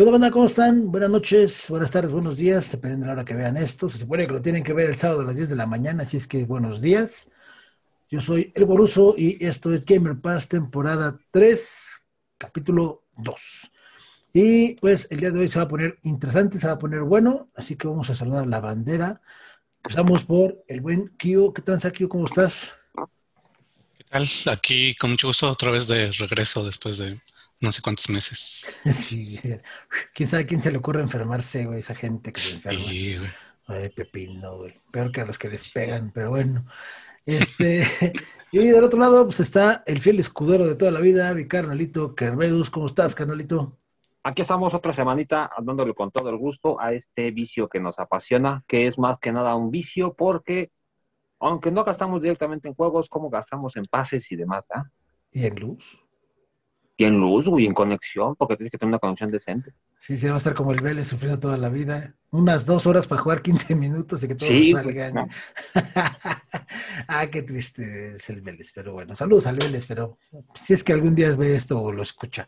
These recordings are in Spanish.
¿Qué banda? ¿Cómo están? Buenas noches, buenas tardes, buenos días, dependiendo de la hora que vean esto. Se supone que lo tienen que ver el sábado a las 10 de la mañana, así es que buenos días. Yo soy El Boruso y esto es Gamer Pass, temporada 3, capítulo 2. Y pues el día de hoy se va a poner interesante, se va a poner bueno, así que vamos a saludar la bandera. Empezamos por el buen Kio. ¿Qué tal, Kio? ¿Cómo estás? ¿Qué tal? Aquí con mucho gusto otra vez de regreso después de no sé cuántos meses. Sí, quién sabe quién se le ocurre enfermarse, güey, esa gente que se enferma. Sí, güey. Ay, pepino, güey. Peor que a los que despegan, pero bueno. Este, y del otro lado, pues está el fiel escudero de toda la vida, mi carnalito Kervedus. ¿Cómo estás, carnalito? Aquí estamos otra semanita dándole con todo el gusto a este vicio que nos apasiona, que es más que nada un vicio porque, aunque no gastamos directamente en juegos, como gastamos en pases y demás, ¿ah? ¿Y en luz? Y en luz, y en conexión, porque tienes que tener una conexión decente. Sí, sí, va a estar como el Vélez sufriendo toda la vida. Unas dos horas para jugar 15 minutos y que todos salgan. ah, qué triste es el Vélez, pero bueno, saludos al Vélez, pero si es que algún día ve esto o lo escucha.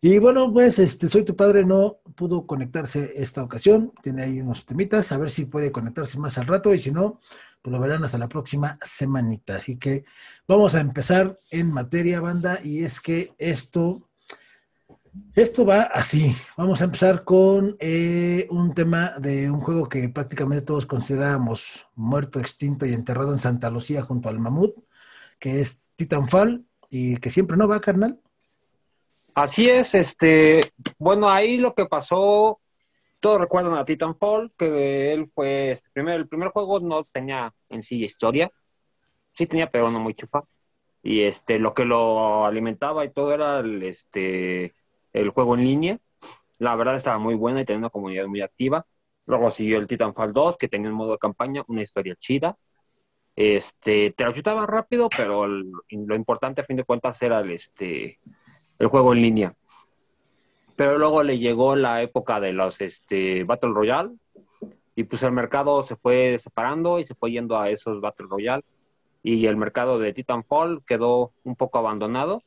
Y bueno, pues este, soy tu padre, no pudo conectarse esta ocasión, tiene ahí unos temitas, a ver si puede conectarse más al rato y si no, pues lo verán hasta la próxima semanita. Así que vamos a empezar en materia, banda, y es que esto, esto va así. Vamos a empezar con eh, un tema de un juego que prácticamente todos consideramos muerto, extinto y enterrado en Santa Lucía junto al mamut, que es Titanfall, y que siempre no va, carnal. Así es, este, bueno, ahí lo que pasó todos recuerdan a Titanfall, que él fue, este, el primer juego no tenía en sí historia, sí tenía, pero no muy chufa. Y este, lo que lo alimentaba y todo era el, este, el juego en línea. La verdad estaba muy buena y tenía una comunidad muy activa. Luego siguió el Titanfall 2, que tenía un modo de campaña, una historia chida. Este, te lo chutaba rápido, pero lo importante a fin de cuentas era el, este, el juego en línea. Pero luego le llegó la época de los este, Battle Royale y pues el mercado se fue separando y se fue yendo a esos Battle Royale y el mercado de Titanfall quedó un poco abandonado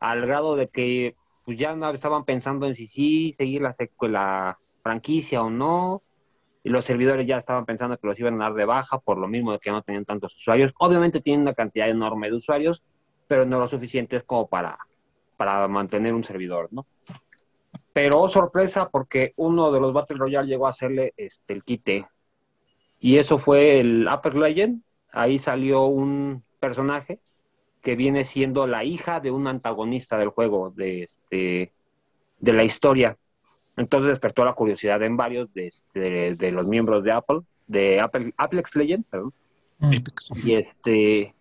al grado de que pues ya no estaban pensando en si sí seguir la, la franquicia o no y los servidores ya estaban pensando que los iban a dar de baja por lo mismo de que no tenían tantos usuarios. Obviamente tienen una cantidad enorme de usuarios, pero no lo suficientes como para, para mantener un servidor, ¿no? Pero oh, sorpresa, porque uno de los Battle Royale llegó a hacerle este, el quite. Y eso fue el Upper Legend. Ahí salió un personaje que viene siendo la hija de un antagonista del juego, de, este, de la historia. Entonces despertó la curiosidad en varios de, este, de, los miembros de Apple, de Apple, Apex Legend, perdón. Mm. Y este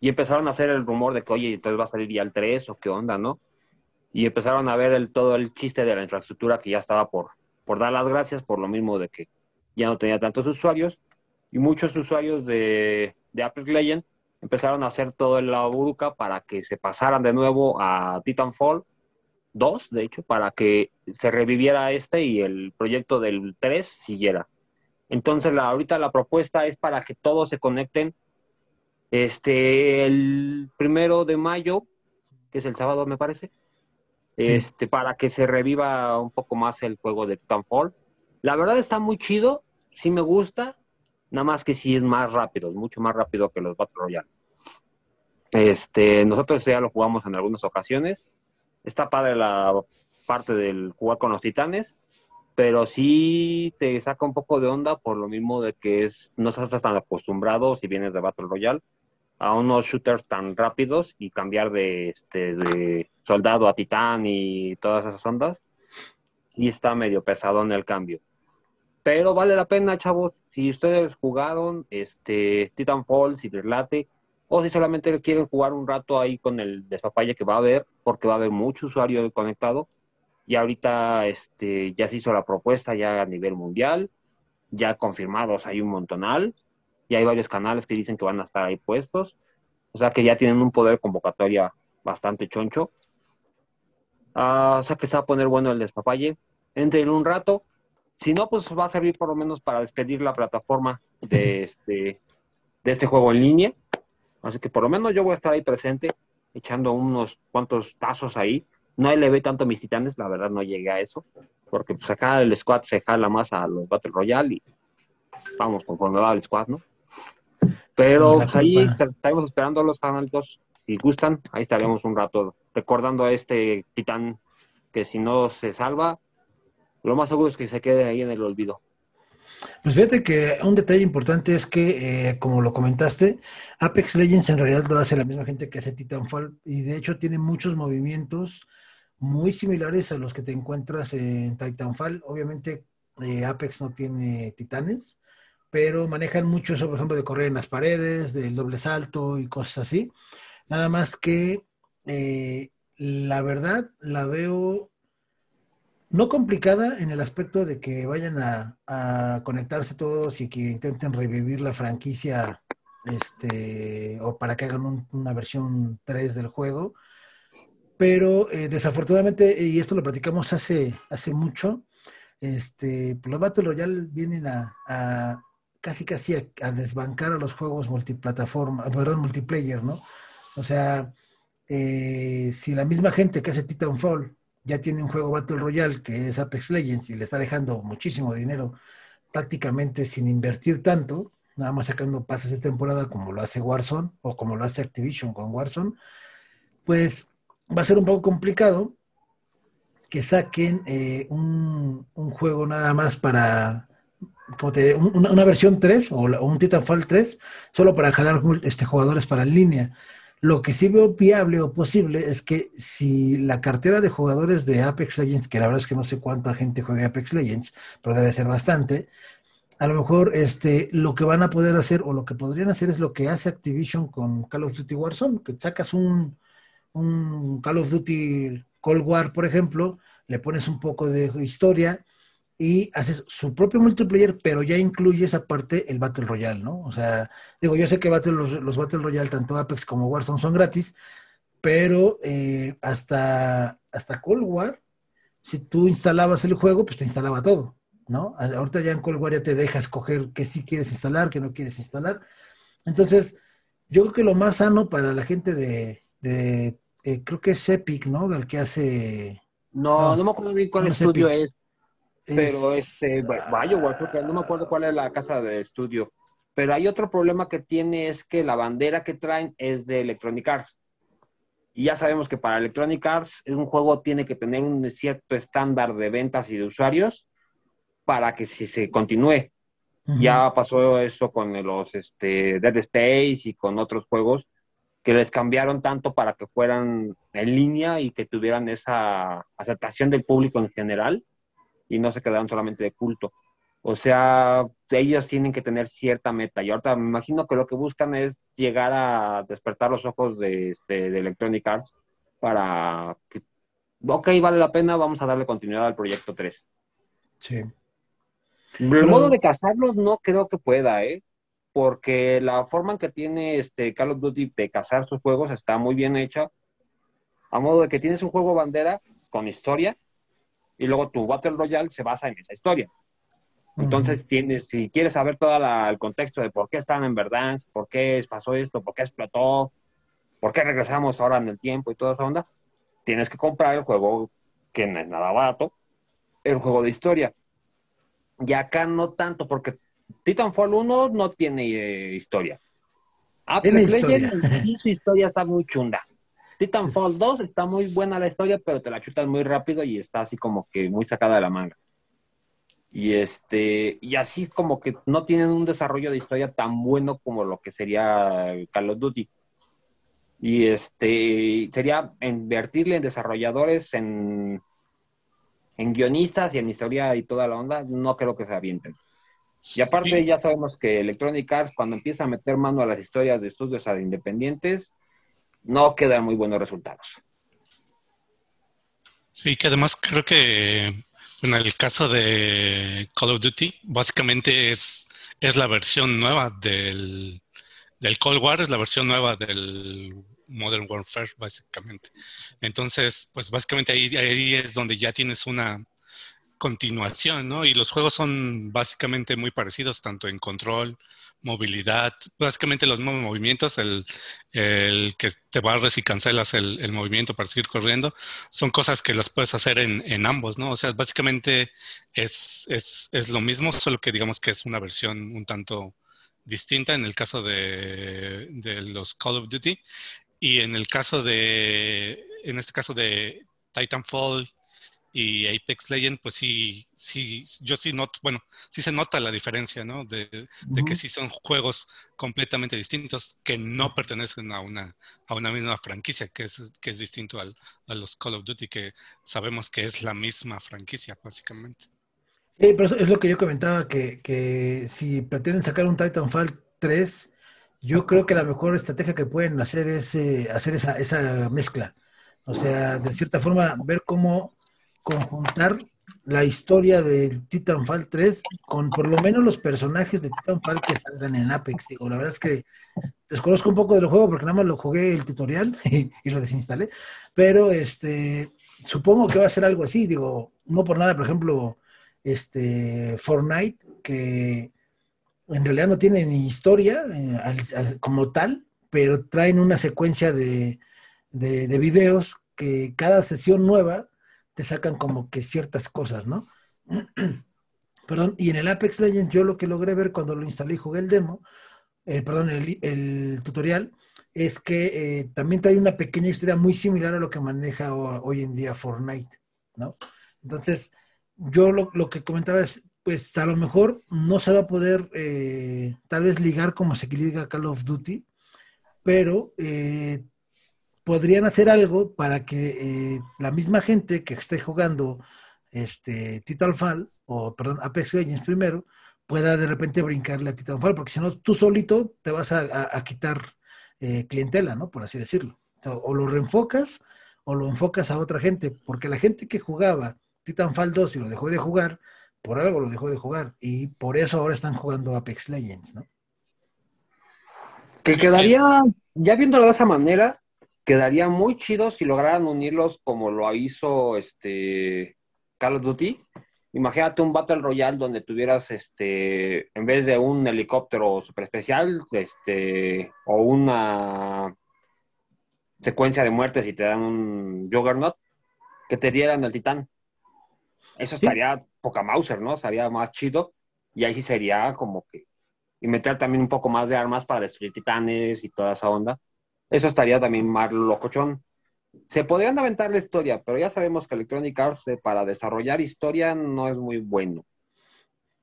y empezaron a hacer el rumor de que, oye, entonces va a salir ya el 3 o qué onda, ¿no? Y empezaron a ver el, todo el chiste de la infraestructura que ya estaba por, dar las gracias, por lo mismo de que ya no tenía tantos usuarios, y muchos usuarios de, de Apple Legend empezaron a hacer todo en la buruca para que se pasaran de nuevo a Titanfall 2, de hecho, para que se reviviera este y el proyecto del 3 siguiera. Entonces, la, ahorita la propuesta es para que todos se conecten este, el primero de mayo, que es el sábado, me parece, este, para que se reviva un poco más el juego de Titanfall. La verdad está muy chido, sí me gusta, nada más que sí es más rápido, mucho más rápido que los Battle Royale. Este, nosotros ya lo jugamos en algunas ocasiones. Está padre la parte del jugar con los titanes, pero sí te saca un poco de onda por lo mismo de que es, no estás tan acostumbrado si vienes de Battle Royale a unos shooters tan rápidos y cambiar de, este, soldado a titán y todas esas ondas. Y está medio pesado en el cambio. Pero vale la pena, chavos. Si ustedes jugaron este Titanfall, si les late, o si solamente quieren jugar un rato ahí con el despapalle que va a haber, porque va a haber mucho usuario conectado. Y ahorita este, ya se hizo la propuesta ya a nivel mundial, ya confirmados hay un montonal y hay varios canales que dicen que van a estar ahí puestos. O sea que ya tienen un poder convocatoria bastante choncho. Ah, o sea que se va a poner bueno el despapalle. Entre en un rato. Si no, pues va a servir por lo menos para despedir la plataforma de este, de este juego en línea. Así que por lo menos yo voy a estar ahí presente, echando unos cuantos tazos ahí. No le ve tanto a mis titanes, la verdad no llegué a eso, porque pues acá el squad se jala más a los Battle Royale y vamos conforme va el squad, ¿no? Pero pues, ahí estaremos esperando los fanáticos. Si gustan, ahí estaremos un rato recordando a este titán que si no se salva, lo más seguro es que se quede ahí en el olvido. Pues fíjate que un detalle importante es que, eh, como lo comentaste, Apex Legends en realidad lo hace la misma gente que hace Titanfall y de hecho tiene muchos movimientos muy similares a los que te encuentras en Titanfall. Obviamente eh, Apex no tiene titanes, pero manejan mucho eso, por ejemplo, de correr en las paredes, del doble salto y cosas así. Nada más que eh, la verdad la veo no complicada en el aspecto de que vayan a, conectarse todos y que intenten revivir la franquicia este, o para que hagan una versión 3 del juego. Pero eh, desafortunadamente, y esto lo platicamos hace, hace mucho, este, pues los Battle Royale vienen a, casi casi a, desbancar a los juegos multiplataforma, perdón, multiplayer, ¿no? O sea, eh, si la misma gente que hace Titanfall ya tiene un juego Battle Royale que es Apex Legends y le está dejando muchísimo dinero prácticamente sin invertir tanto, nada más sacando pases de temporada como lo hace Warzone o como lo hace Activision con Warzone, pues va a ser un poco complicado que saquen eh, un, juego nada más para como te, una, una, versión 3 o, un Titanfall 3 solo para jalar este, jugadores para en línea. Lo que sí veo viable o posible es que si la cartera de jugadores de Apex Legends, que la verdad es que no sé cuánta gente juega Apex Legends, pero debe ser bastante, a lo mejor este, lo que van a poder hacer o lo que podrían hacer es lo que hace Activision con Call of Duty Warzone, que sacas un, un Call of Duty Cold War, por ejemplo, le pones un poco de historia, y haces su propio multiplayer, pero ya incluye esa parte el Battle Royale, ¿no? O sea, digo, yo sé que Battle, los, Battle Royale, tanto Apex como Warzone, son gratis, pero eh, hasta, hasta Cold War, si tú instalabas el juego, pues te instalaba todo, ¿no? Ahorita ya en Cold War ya te deja escoger qué sí quieres instalar, qué no quieres instalar. Entonces, yo creo que lo más sano para la gente de, de eh, creo que es Epic, ¿no? Del que hace... No, no, me acuerdo bien cuál estudio es pero este, vaya, porque no me acuerdo cuál es la casa de estudio. Pero hay otro problema que tiene es que la bandera que traen es de Electronic Arts. Y ya sabemos que para Electronic Arts un juego tiene que tener un cierto estándar de ventas y de usuarios para que si se continúe. Ya pasó eso con los este, Dead Space y con otros juegos que les cambiaron tanto para que fueran en línea y que tuvieran esa aceptación del público en general y no se quedaron solamente de culto. O sea, ellos tienen que tener cierta meta. Y ahorita me imagino que lo que buscan es llegar a despertar los ojos de, este, de Electronic Arts para que, ok, vale la pena, vamos a darle continuidad al proyecto 3. Sí. El modo de cazarlos no creo que pueda, ¿eh? Porque la forma en que tiene este Call of Duty de cazar sus juegos está muy bien hecha. A modo de que tienes un juego bandera con historia, y luego tu Battle Royale se basa en esa historia. Entonces, tienes, si quieres saber todo el contexto de por qué están en verdad, por qué pasó esto, por qué explotó, por qué regresamos ahora en el tiempo y toda esa onda, tienes que comprar el juego que no es nada barato, el juego de historia. Y acá no tanto, porque Titanfall 1 no tiene eh, historia. Apex Legends sí su historia está muy chunda. Titanfall 2 está muy buena la historia, pero te la chutas muy rápido y está así como que muy sacada de la manga. Y este, y así como que no tienen un desarrollo de historia tan bueno como lo que sería Call of Duty. Y este, sería invertirle en desarrolladores, en, en guionistas y en historia y toda la onda, no creo que se avienten. Y aparte ya sabemos que Electronic Arts cuando empieza a meter mano a las historias de estudios independientes, no quedan muy buenos resultados. Sí, que además creo que en el caso de Call of Duty, básicamente es, es la versión nueva del, del Cold War, es la versión nueva del Modern Warfare, básicamente. Entonces, pues básicamente ahí, ahí es donde ya tienes una, continuación, ¿no? Y los juegos son básicamente muy parecidos, tanto en control, movilidad, básicamente los mismos movimientos, el, que te barres y cancelas el, movimiento para seguir corriendo, son cosas que las puedes hacer en, ambos, ¿no? O sea, básicamente es, es, es, lo mismo, solo que digamos que es una versión un tanto distinta en el caso de, de los Call of Duty y en el caso de, en este caso de Titanfall y Apex Legend, pues sí, sí, yo sí noto, bueno, sí se nota la diferencia, ¿no? De, que sí son juegos completamente distintos que no pertenecen a una, a una misma franquicia, que es, que es distinto al, a los Call of Duty, que sabemos que es la misma franquicia, básicamente. Sí, pero es lo que yo comentaba, que, que si pretenden sacar un Titanfall 3, yo creo que la mejor estrategia que pueden hacer es eh, hacer esa, esa mezcla. O sea, de cierta forma, ver cómo conjuntar la historia de Titanfall 3 con por lo menos los personajes de Titanfall que salgan en Apex. Digo, la verdad es que desconozco un poco del juego porque nada más lo jugué el tutorial y, lo desinstalé, pero este supongo que va a ser algo así, digo, no por nada, por ejemplo, este Fortnite que en realidad no tiene ni historia eh, como tal, pero traen una secuencia de, de, de videos que cada sesión nueva te sacan como que ciertas cosas, ¿no? perdón, y en el Apex Legends yo lo que logré ver cuando lo instalé y jugué el demo, eh, perdón, el, tutorial, es que eh, también trae una pequeña historia muy similar a lo que maneja hoy en día Fortnite, ¿no? Entonces, yo lo, que comentaba es, pues a lo mejor no se va a poder eh, tal vez ligar como se liga Call of Duty, pero podrían hacer algo para que eh, la misma gente que esté jugando este Titanfall, o perdón, Apex Legends primero, pueda de repente brincarle a Titanfall, porque si no, tú solito te vas a, quitar eh, clientela, ¿no? Por así decirlo. O, lo reenfocas o lo enfocas a otra gente, porque la gente que jugaba Titanfall 2 y lo dejó de jugar, por algo lo dejó de jugar, y por eso ahora están jugando Apex Legends, ¿no? Que quedaría, ya viéndolo de esa manera, quedaría muy chido si lograran unirlos como lo hizo este Call of Duty. Imagínate un Battle Royale donde tuvieras, este, en vez de un helicóptero super especial, este, o una secuencia de muertes y te dan un Juggernaut, que te dieran el titán. Eso estaría poca Mauser, ¿no? Estaría más chido. Y ahí sí sería como que. Y meter también un poco más de armas para destruir titanes y toda esa onda. Eso estaría también más locochón. Se podrían aventar la historia, pero ya sabemos que Electronic Arts eh, para desarrollar historia no es muy bueno.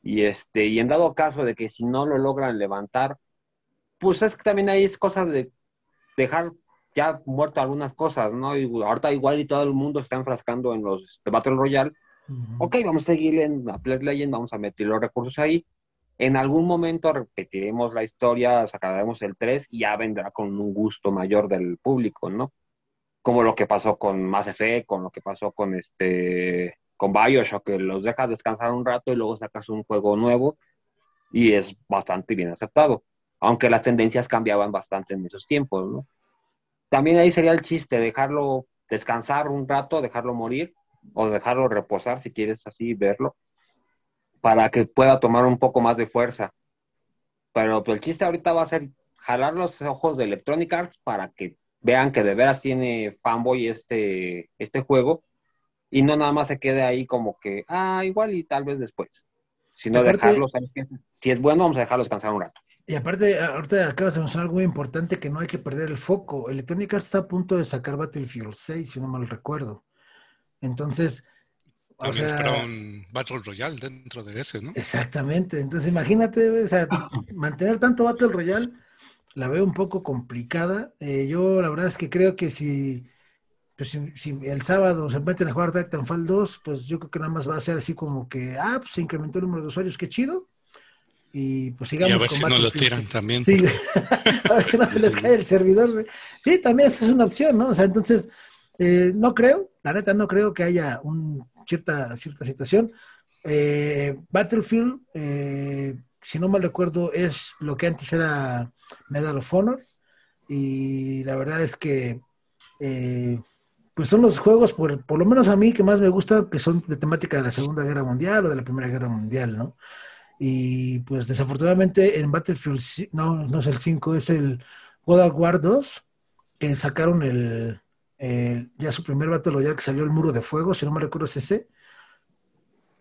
Y este, y en dado caso de que si no lo logran levantar, pues es que también hay cosas de dejar ya muerto algunas cosas, ¿no? Y ahorita igual y todo el mundo está enfrascando en los este, Battle Royale. Ok, vamos a seguir en la Play Legend, vamos a meter los recursos ahí, en algún momento repetiremos la historia, sacaremos el 3 y ya vendrá con un gusto mayor del público, ¿no? Como lo que pasó con Mass Effect, con lo que pasó con este con Bioshock, que los dejas descansar un rato y luego sacas un juego nuevo y es bastante bien aceptado, aunque las tendencias cambiaban bastante en esos tiempos, ¿no? También ahí sería el chiste, dejarlo descansar un rato, dejarlo morir o dejarlo reposar si quieres así verlo para que pueda tomar un poco más de fuerza. Pero pues, el chiste ahorita va a ser jalar los ojos de Electronic Arts para que vean que de veras tiene fanboy este, este juego y no nada más se quede ahí como que, ah, igual y tal vez después. Sino dejarlo, ¿sabes qué? Si es bueno, vamos a dejarlo descansar un rato. Y aparte, ahorita acabas de mencionar algo muy importante que no hay que perder el foco. Electronic Arts está a punto de sacar Battlefield 6, si no mal recuerdo. Entonces, también un Battle Royale dentro de ese, ¿no? Exactamente. Entonces, imagínate, o sea, mantener tanto Battle Royale la veo un poco complicada. Eh, yo, la verdad es que creo que si, pues, si, el sábado se meten a jugar Titanfall 2, pues yo creo que nada más va a ser así como que, ah, pues se incrementó el número de usuarios, qué chido. Y pues sigamos y a ver si no lo tiran también. Sí, a ver si no les cae el servidor. Sí, también esa es una opción, ¿no? O sea, entonces, eh, no creo, la neta no creo que haya un cierta, cierta situación. Eh, Battlefield, eh, si no mal recuerdo, es lo que antes era Medal of Honor. Y la verdad es que, eh, pues son los juegos, por, por lo menos a mí, que más me gusta, que son de temática de la Segunda Guerra Mundial o de la Primera Guerra Mundial, ¿no? Y pues desafortunadamente en Battlefield, no, no es el 5, es el World War 2, que sacaron el, ya su primer Battle Royale que salió el Muro de Fuego, si no me recuerdo es ese.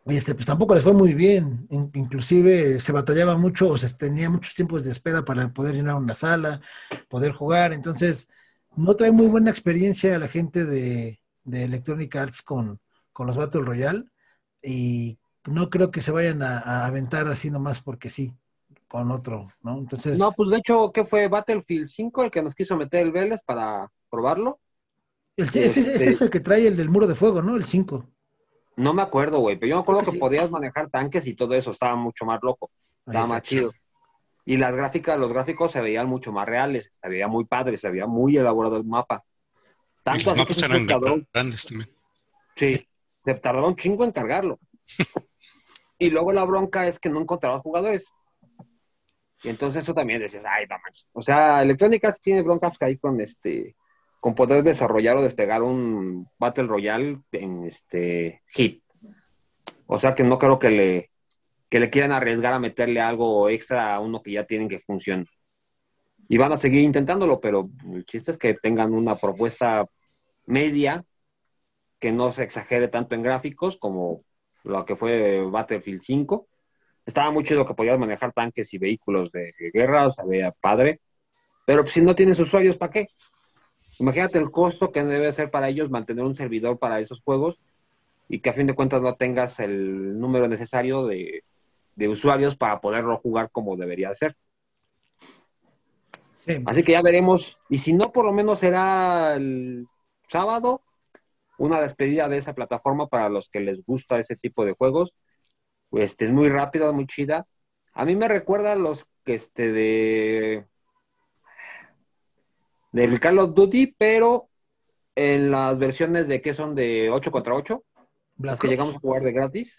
Y este, pues tampoco les fue muy bien. Inclusive se batallaba mucho o se tenía muchos tiempos de espera para poder llenar una sala, poder jugar. Entonces, no trae muy buena experiencia a la gente de, Electronic Arts con, con, los Battle Royale y no creo que se vayan a, aventar así nomás porque sí, con otro, ¿no? Entonces... No, pues de hecho, ¿qué fue Battlefield 5 el que nos quiso meter el Vélez para probarlo? Ese, es este el que trae el del muro de fuego, ¿no? El 5. No me acuerdo, güey, pero yo me acuerdo que podías manejar tanques y todo eso, estaba mucho más loco, estaba más chido. Y las gráficas, los gráficos se veían mucho más reales, se veía muy padre, se veía muy elaborado el mapa. Tanto así que eran grandes también. Sí, se tardó un chingo en cargarlo. y luego la bronca es que no encontraba jugadores. Y entonces eso también decías, ay, vamos. O sea, Electrónica tiene broncas que hay con este, con poder desarrollar o despegar un Battle Royale en este hit. O sea que no creo que le, que le quieran arriesgar a meterle algo extra a uno que ya tienen que funcionar. Y van a seguir intentándolo, pero el chiste es que tengan una propuesta media que no se exagere tanto en gráficos como lo que fue Battlefield 5. Estaba muy chido que podías manejar tanques y vehículos de guerra, o sea, veía padre. Pero si no tienes usuarios, ¿para qué? Imagínate el costo que debe ser para ellos mantener un servidor para esos juegos y que a fin de cuentas no tengas el número necesario de, de usuarios para poderlo jugar como debería ser. Así que ya veremos. Y si no, por lo menos será el sábado una despedida de esa plataforma para los que les gusta ese tipo de juegos. Pues es muy rápida, muy chida. A mí me recuerda a los que este de del Call of Duty, pero en las versiones de que son de 8 contra 8, las que llegamos a jugar de gratis.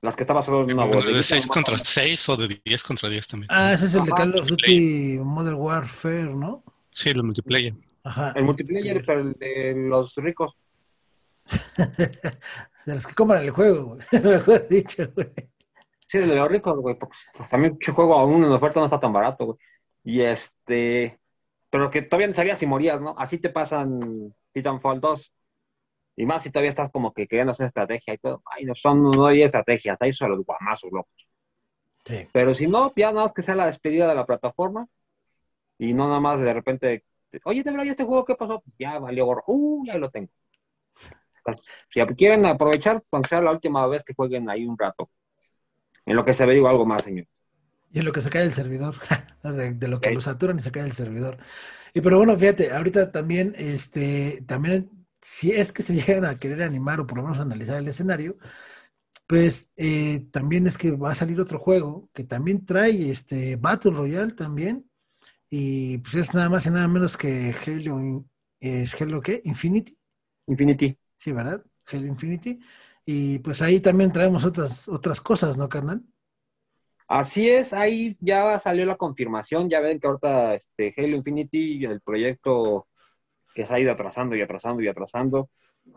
Las que estaba solo en una ¿De 6 contra 6 o de 10 contra 10 también? Ah, ese es el de Call of Duty Modern Warfare, ¿no? Sí, el multiplayer. Ajá. El multiplayer, pero el de los ricos. de los que compran el juego, güey. Mejor dicho, güey. Sí, de los ricos, güey, porque también el juego aún en oferta no está tan barato, güey. Y este, pero que todavía no sabías si morías, ¿no? Así te pasan Titanfall 2. Y más si todavía estás como que queriendo hacer estrategia y todo. Ay, no, son, no hay estrategia, ahí son los guamazos locos. Sí. Pero si no, ya nada más que sea la despedida de la plataforma y no nada más de repente, oye, te veo este juego, ¿qué pasó? Ya valió gorro. Uh, ya lo tengo. Pues, si quieren aprovechar, cuando sea la última vez que jueguen ahí un rato. En lo que se ve, digo algo más, señor. Y en lo que se cae el servidor, de, lo que lo saturan y se cae el servidor. Y pero bueno, fíjate, ahorita también, este, también si es que se llegan a querer animar o por lo menos analizar el escenario, pues eh, también es que va a salir otro juego que también trae este Battle Royale también. Y pues es nada más y nada menos que Halo, ¿es Halo qué? Infinity. Infinity. Sí, ¿verdad? Halo Infinity. Y pues ahí también traemos otras, otras cosas, ¿no, carnal? Así es, ahí ya salió la confirmación, ya ven que ahorita este Halo Infinity, el proyecto que se ha ido atrasando y atrasando y atrasando.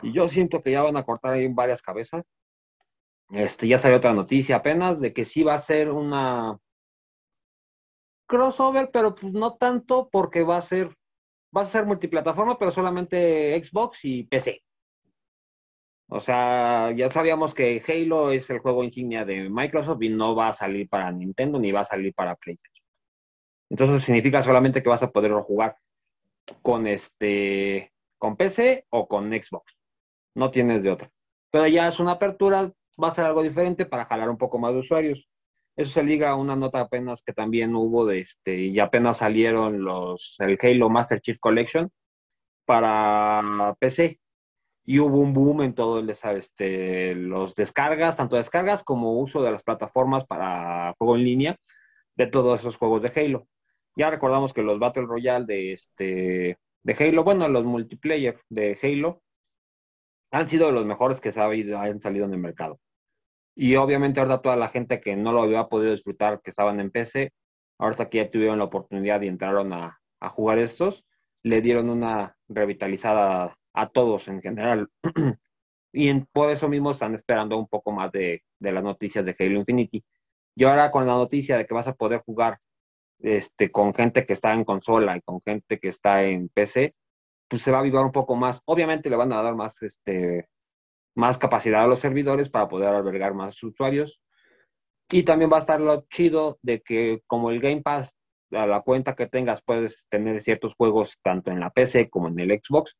Y yo siento que ya van a cortar ahí varias cabezas. Este, ya salió otra noticia apenas de que sí va a ser una crossover, pero pues no tanto porque va a ser va a ser multiplataforma, pero solamente Xbox y PC. O sea, ya sabíamos que Halo es el juego insignia de Microsoft y no va a salir para Nintendo ni va a salir para PlayStation. Entonces significa solamente que vas a poderlo jugar con este con PC o con Xbox. No tienes de otra. Pero ya es una apertura, va a ser algo diferente para jalar un poco más de usuarios. Eso se liga a una nota apenas que también hubo de este, y apenas salieron los, el Halo Master Chief Collection para PC. Y hubo un boom en todo el, este, los descargas, tanto descargas como uso de las plataformas para juego en línea de todos esos juegos de Halo. Ya recordamos que los Battle Royale de, este, de Halo, bueno, los multiplayer de Halo, han sido los mejores que han salido en el mercado. Y obviamente ahora toda la gente que no lo había podido disfrutar, que estaban en PC, ahora que ya tuvieron la oportunidad y entraron a jugar estos, le dieron una revitalizada a todos en general. y por eso mismo están esperando un poco más de, las noticias de Halo Infinity. Y ahora con la noticia de que vas a poder jugar este, con gente que está en consola y con gente que está en PC, pues se va a avivar un poco más. Obviamente le van a dar más, este, más capacidad a los servidores para poder albergar más usuarios. Y también va a estar lo chido de que como el Game Pass, a la cuenta que tengas, puedes tener ciertos juegos tanto en la PC como en el Xbox.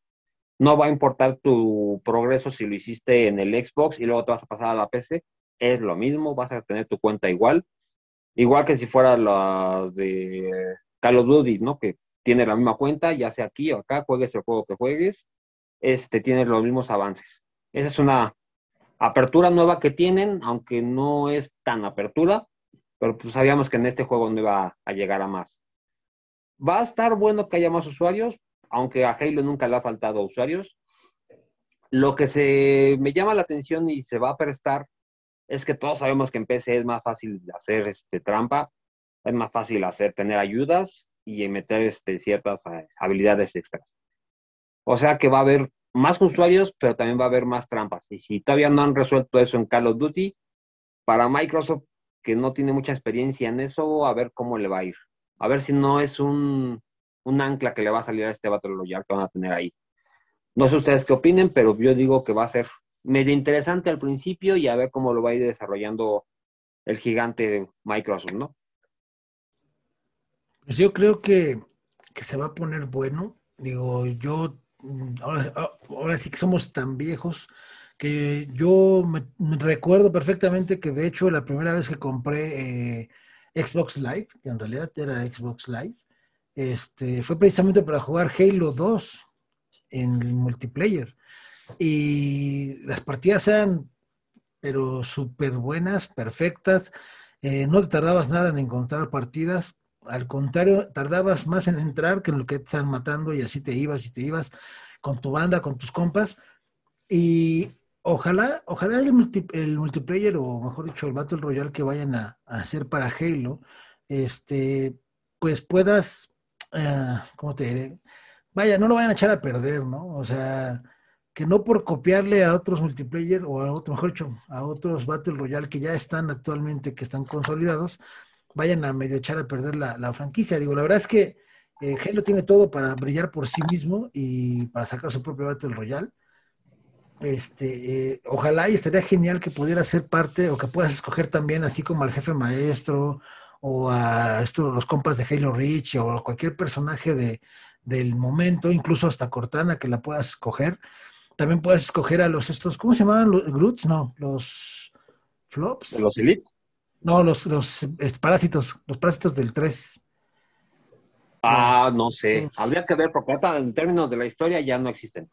No va a importar tu progreso si lo hiciste en el Xbox y luego te vas a pasar a la PC. Es lo mismo, vas a tener tu cuenta igual. Igual que si fuera la de Call of Duty, ¿no? Que tiene la misma cuenta, ya sea aquí o acá, juegues el juego que juegues, este, tiene los mismos avances. Esa es una apertura nueva que tienen, aunque no es tan apertura, pero pues sabíamos que en este juego no iba a llegar a más. Va a estar bueno que haya más usuarios, aunque a Halo nunca le ha faltado usuarios. Lo que se me llama la atención y se va a prestar es que todos sabemos que en PC es más fácil hacer este, trampa, es más fácil hacer tener ayudas y meter este, ciertas eh, habilidades extras. O sea que va a haber más usuarios, pero también va a haber más trampas. Y si todavía no han resuelto eso en Call of Duty, para Microsoft, que no tiene mucha experiencia en eso, a ver cómo le va a ir. A ver si no es un, un ancla que le va a salir a este Battle Royale que van a tener ahí. No sé ustedes qué opinen, pero yo digo que va a ser medio interesante al principio y a ver cómo lo va a ir desarrollando el gigante Microsoft, ¿no? Pues yo creo que, se va a poner bueno. Digo, yo, mm, ahora, sí que somos tan viejos que yo me, recuerdo perfectamente que de hecho la primera vez que compré eh, Xbox Live, que en realidad era Xbox Live, este, fue precisamente para jugar Halo 2 en el multiplayer. Y las partidas eran, pero súper buenas, perfectas. Eh, no te tardabas nada en encontrar partidas al contrario, tardabas más en entrar que en lo que te están matando y así te ibas y te ibas con tu banda, con tus compas. Y ojalá, ojalá el, multiplayer, o mejor dicho, el Battle Royale que vayan a, hacer para Halo, este, pues puedas, uh, ¿cómo te diré? Vaya, no lo vayan a echar a perder, ¿no? O sea, que no por copiarle a otros multiplayer o a otro, mejor dicho, a otros Battle Royale que ya están actualmente, que están consolidados, vayan a medio echar a perder la, franquicia. Digo, la verdad es que eh, Halo tiene todo para brillar por sí mismo y para sacar su propio Battle Royale. Este, eh, ojalá y estaría genial que pudiera ser parte o que puedas escoger también, así como al jefe maestro o a estos, los compas de Halo Reach o cualquier personaje de, del momento, incluso hasta Cortana que la puedas escoger. También puedes escoger a los estos, ¿cómo se llamaban? ¿Los Groots? No, los Flops. Los Elite. No, los, los parásitos, los parásitos del 3. Ah, no sé. Habría que ver, porque en términos de la historia ya no existen.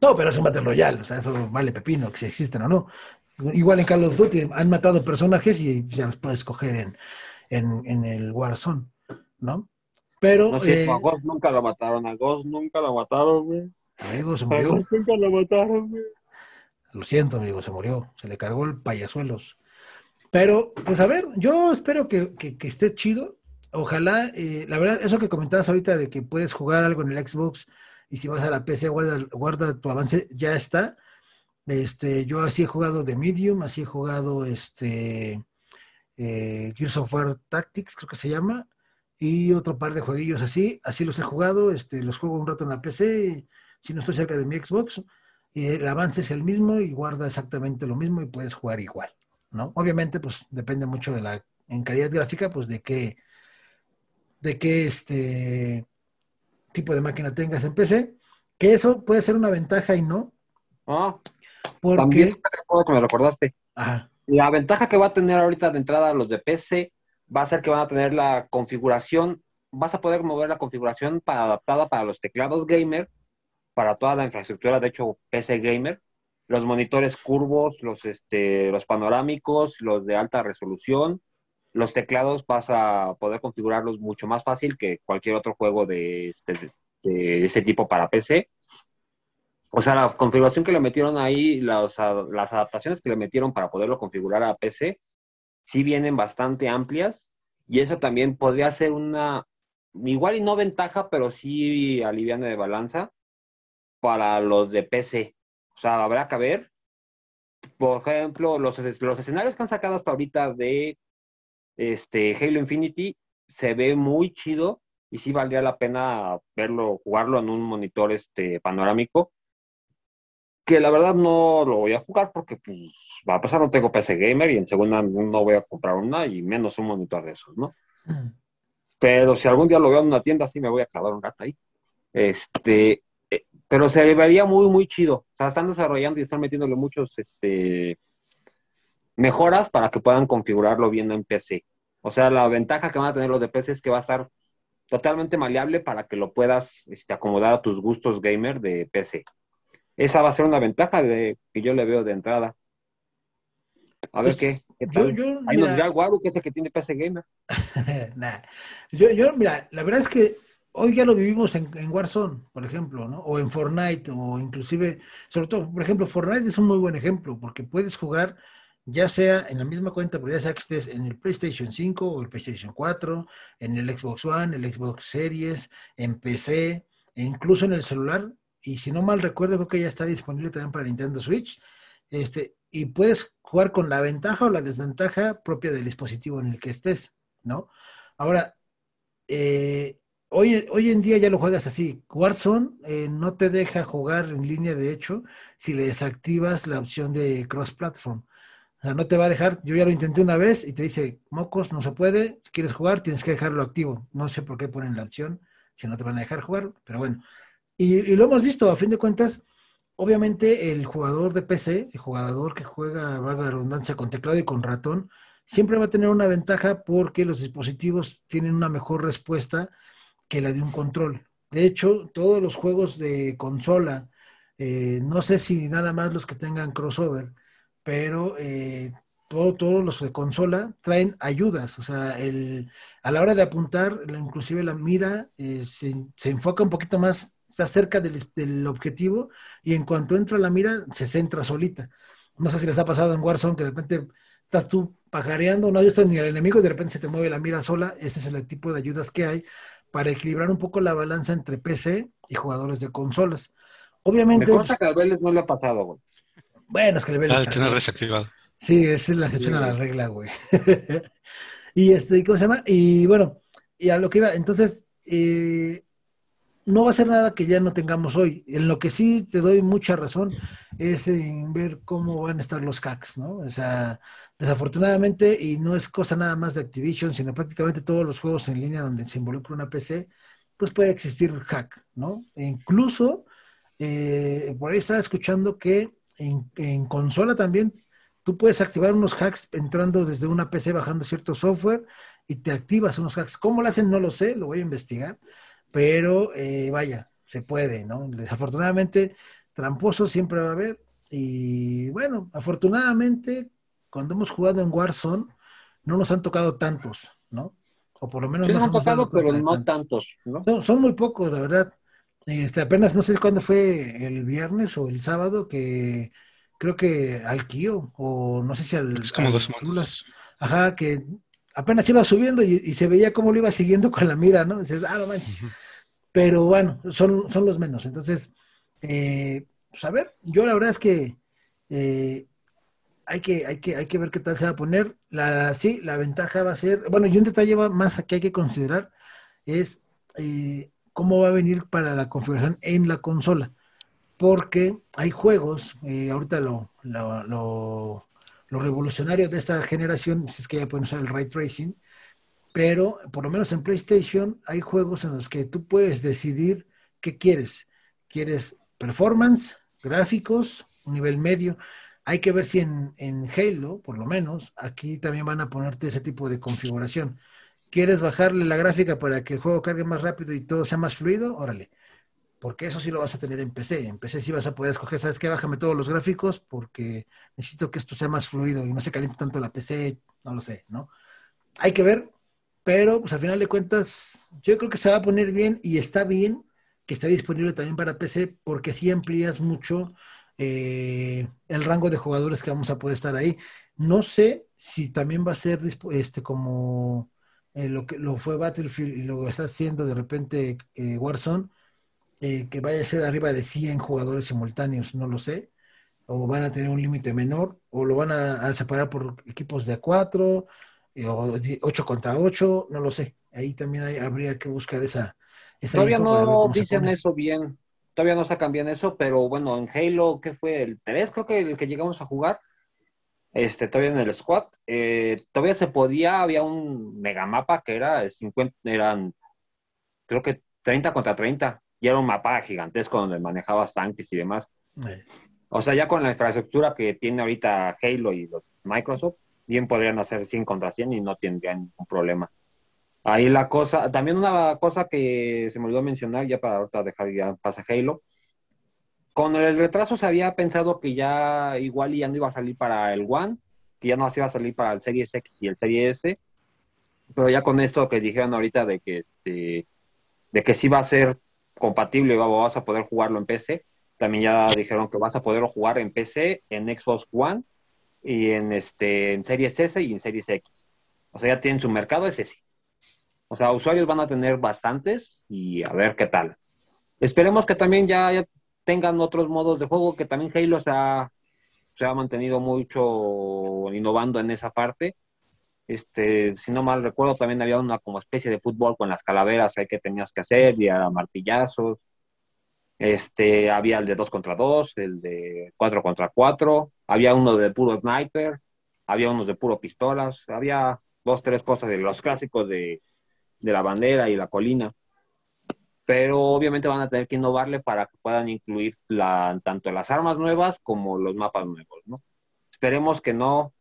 No, pero es un Battle Royale, o sea, eso vale pepino, que si existen o no. Igual en Call of Duty han matado personajes y ya los puedes coger en, en, en el Warzone, ¿no? Pero. No, eh, a Ghost nunca lo mataron, a Ghost nunca lo mataron, güey. Amigo, se murió. A Ghost nunca lo mataron, güey. Lo siento, amigo, se murió. Se le cargó el payasuelos. Pero, pues a ver, yo espero que, esté chido. Ojalá, eh, la verdad, eso que comentabas ahorita de que puedes jugar algo en el Xbox y si vas a la PC guarda, guarda tu avance, ya está. Este, yo así he jugado de Medium, así he jugado este eh, Gears of War Tactics, creo que se llama, y otro par de jueguillos así, así los he jugado, este, los juego un rato en la PC, si no estoy cerca de mi Xbox, y el avance es el mismo y guarda exactamente lo mismo y puedes jugar igual. ¿no? Obviamente, pues depende mucho de la, en calidad gráfica, pues de qué, de qué este tipo de máquina tengas en PC, que eso puede ser una ventaja y no. Ah, porque... También que me recordaste. La ventaja que va a tener ahorita de entrada los de PC va a ser que van a tener la configuración, vas a poder mover la configuración para, adaptada para los teclados gamer, para toda la infraestructura, de hecho, PC gamer, los monitores curvos, los, este, los panorámicos, los de alta resolución, los teclados vas a poder configurarlos mucho más fácil que cualquier otro juego de, este, de ese tipo para PC. O sea, la configuración que le metieron ahí, las, las adaptaciones que le metieron para poderlo configurar a PC, sí vienen bastante amplias y eso también podría ser una, igual y no ventaja, pero sí aliviana de balanza, para los de PC. O sea, habrá que ver. Por ejemplo, los, los escenarios que han sacado hasta ahorita de este Halo Infinity se ve muy chido y sí valdría la pena verlo, jugarlo en un monitor este panorámico. Que la verdad no lo voy a jugar porque pues, va a pasar, no tengo PC gamer y en segunda no voy a comprar una y menos un monitor de esos, ¿no? Mm. Pero si algún día lo veo en una tienda, sí me voy a clavar un gato ahí. Este, eh, pero se vería muy, muy chido. O sea, están desarrollando y están metiéndole muchos este, mejoras para que puedan configurarlo bien en PC. O sea, la ventaja que van a tener los de PC es que va a estar totalmente maleable para que lo puedas este, acomodar a tus gustos gamer de PC. Esa va a ser una ventaja de, que yo le veo de entrada. A ver pues, qué, Yo, yo, Ahí nos dirá el Guaru, que es el que tiene PC Gamer. nah. yo, yo, mira, la verdad es que hoy ya lo vivimos en, en, Warzone, por ejemplo, ¿no? O en Fortnite, o inclusive, sobre todo, por ejemplo, Fortnite es un muy buen ejemplo, porque puedes jugar ya sea en la misma cuenta, pero ya sea que estés en el PlayStation 5 o el PlayStation 4, en el Xbox One, el Xbox Series, en PC, e incluso en el celular, y si no mal recuerdo, creo que ya está disponible también para Nintendo Switch, este, y puedes jugar con la ventaja o la desventaja propia del dispositivo en el que estés, ¿no? Ahora, eh, hoy, hoy en día ya lo juegas así. Warzone eh, no te deja jugar en línea, de hecho, si le desactivas la opción de cross-platform. O sea, no te va a dejar, yo ya lo intenté una vez y te dice, mocos, no se puede, si quieres jugar, tienes que dejarlo activo. No sé por qué ponen la opción, si no te van a dejar jugar, pero bueno. Y, y lo hemos visto, a fin de cuentas, obviamente el jugador de PC, el jugador que juega, valga la redundancia, con teclado y con ratón, siempre va a tener una ventaja porque los dispositivos tienen una mejor respuesta que la de un control. De hecho, todos los juegos de consola, eh, no sé si nada más los que tengan crossover, pero eh, todos los de consola traen ayudas, o sea, el, a la hora de apuntar, inclusive la mira eh, se, se, enfoca un poquito más está cerca del, objetivo y en cuanto entra la mira, se centra solita. No sé si les ha pasado en Warzone que de repente estás tú pajareando, no visto ni al enemigo y de repente se te mueve la mira sola. Ese es el tipo de ayudas que hay para equilibrar un poco la balanza entre PC y jugadores de consolas. Obviamente. Me que a Vélez no le ha pasado, güey. Bueno, es que el Vélez. Ah, tener desactivado. Sí, esa es la excepción a la regla, güey. y este, ¿cómo se llama? Y bueno, y a lo que iba, entonces, eh, no va a ser nada que ya no tengamos hoy. En lo que sí te doy mucha razón es en ver cómo van a estar los hacks, ¿no? O sea, desafortunadamente, y no es cosa nada más de Activision, sino prácticamente todos los juegos en línea donde se involucra una PC, pues puede existir hack, ¿no? E incluso, eh, por ahí estaba escuchando que en, en consola también tú puedes activar unos hacks entrando desde una PC bajando cierto software y te activas unos hacks. ¿Cómo lo hacen? No lo sé, lo voy a investigar pero eh, vaya, se puede, ¿no? Desafortunadamente, tramposo siempre va a haber. Y bueno, afortunadamente, cuando hemos jugado en Warzone, no nos han tocado tantos, ¿no? O por lo menos sí, nos han tocado, pero no tantos, ¿no? Son, muy pocos, la verdad. Este, apenas no sé cuándo fue el viernes o el sábado que creo que al Kio, o no sé si al. Es como dos semanas. Ajá, que apenas iba subiendo y, se veía cómo lo iba siguiendo con la mira, ¿no? Dices, ah, no manches. Pero bueno, son, son los menos. Entonces, eh, pues a ver, yo la verdad es que, eh, hay que, hay que hay que ver qué tal se va a poner. La, sí, la ventaja va a ser, bueno, y un detalle más que hay que considerar es eh, cómo va a venir para la configuración en la consola. Porque hay juegos, ahorita lo, lo los revolucionarios de esta generación, es que ya pueden usar el ray tracing, pero por lo menos en PlayStation hay juegos en los que tú puedes decidir qué quieres. ¿Quieres performance, gráficos, un nivel medio? Hay que ver si en, en Halo, por lo menos, aquí también van a ponerte ese tipo de configuración. ¿Quieres bajarle la gráfica para que el juego cargue más rápido y todo sea más fluido? Órale porque eso sí lo vas a tener en PC. En PC sí vas a poder escoger, ¿sabes qué? Bájame todos los gráficos porque necesito que esto sea más fluido y no se caliente tanto la PC, no lo sé, ¿no? Hay que ver, pero pues al final de cuentas, yo creo que se va a poner bien y está bien que esté disponible también para PC porque así amplías mucho eh, el rango de jugadores que vamos a poder estar ahí. No sé si también va a ser este como eh, lo que lo fue Battlefield y lo está haciendo de repente eh, Warzone eh, que vaya a ser arriba de 100 jugadores simultáneos, no lo sé. O van a tener un límite menor, o lo van a, separar por equipos de 4, eh, o 8 contra 8, no lo sé. Ahí también habría que buscar esa. Todavía no dicen eso bien, todavía no sacan bien eso, pero bueno, en Halo, ¿qué fue? El 3, creo que el que llegamos a jugar, este, todavía en el squad, eh, todavía se podía, había un megamapa que era 50, eran, creo que 30 contra 30, y era un mapa gigantesco donde manejabas tanques y demás. O sea, ya con la infraestructura que tiene ahorita Halo y los Microsoft, bien podrían hacer 100 contra 100 y no tendrían ningún problema. Ahí la cosa, también una cosa que se me olvidó mencionar, ya para ahorita dejar ya pasa Halo, con el retraso se había pensado que ya igual ya no iba a salir para el One, que ya no iba a salir para el Series X y el Series S, pero ya con esto que dijeron ahorita de que este de que sí va a ser compatible, vas a poder jugarlo en PC, también ya dijeron que vas a poderlo jugar en PC, en Xbox One y en este en Series S y en Series X. O sea, ya tienen su mercado ese sí. O sea, usuarios van a tener bastantes y a ver qué tal. Esperemos que también ya, tengan otros modos de juego, que también Halo se ha, se ha mantenido mucho innovando en esa parte. Este, si no mal recuerdo, también había una como especie de fútbol con las calaveras ahí que tenías que hacer, y a martillazos. Este, había el de 2 contra 2, el de 4 contra 4, había uno de puro sniper, había unos de puro pistolas, había dos, tres cosas de los clásicos de de la bandera y la colina. Pero obviamente van a tener que innovarle para que puedan incluir tanto las armas nuevas como los mapas nuevos, ¿no? Esperemos que no,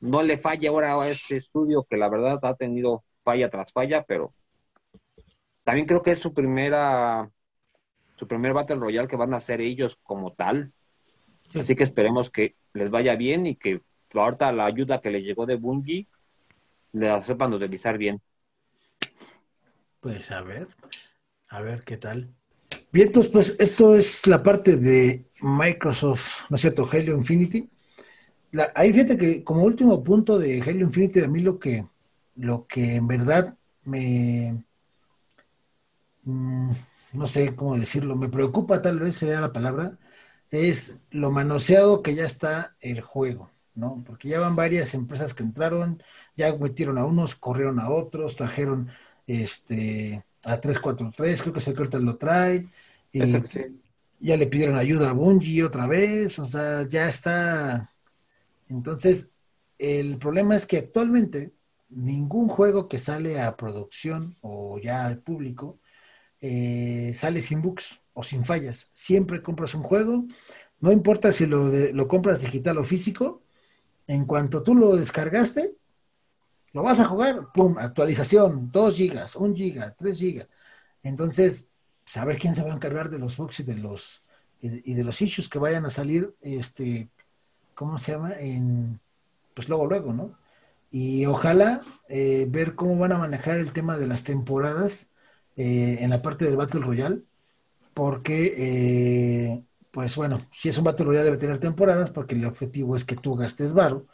no le falle ahora a este estudio, que la verdad ha tenido falla tras falla, pero también creo que es su primera, su primer Battle Royale que van a hacer ellos como tal. Así que esperemos que les vaya bien y que ahorita la ayuda que les llegó de Bungie la sepan utilizar bien. Pues a ver, a ver qué tal. Bien, entonces, pues esto es la parte de Microsoft, ¿no es cierto? Halo Infinity. Ahí fíjate que como último punto de Halo Infinity, a mí lo que, lo que en verdad me, mm, no sé cómo decirlo, me preocupa tal vez sería la palabra, es lo manoseado que ya está el juego, ¿no? Porque ya van varias empresas que entraron, ya metieron a unos, corrieron a otros, trajeron este, a 343, creo que Secretar lo trae. Y ya le pidieron ayuda a Bungie otra vez, o sea, ya está. Entonces, el problema es que actualmente ningún juego que sale a producción o ya al público eh, sale sin bugs o sin fallas. Siempre compras un juego, no importa si lo, lo compras digital o físico, en cuanto tú lo descargaste, lo vas a jugar, pum, actualización, 2 gigas, 1 giga, 3 gigas. Entonces, saber quién se va a encargar de los bugs y de los y de los issues que vayan a salir, este, ¿cómo se llama? En, pues luego, luego, ¿no? Y ojalá eh, ver cómo van a manejar el tema de las temporadas eh, en la parte del Battle Royale, porque, eh, pues bueno, si es un Battle Royale debe tener temporadas, porque el objetivo es que tú gastes varo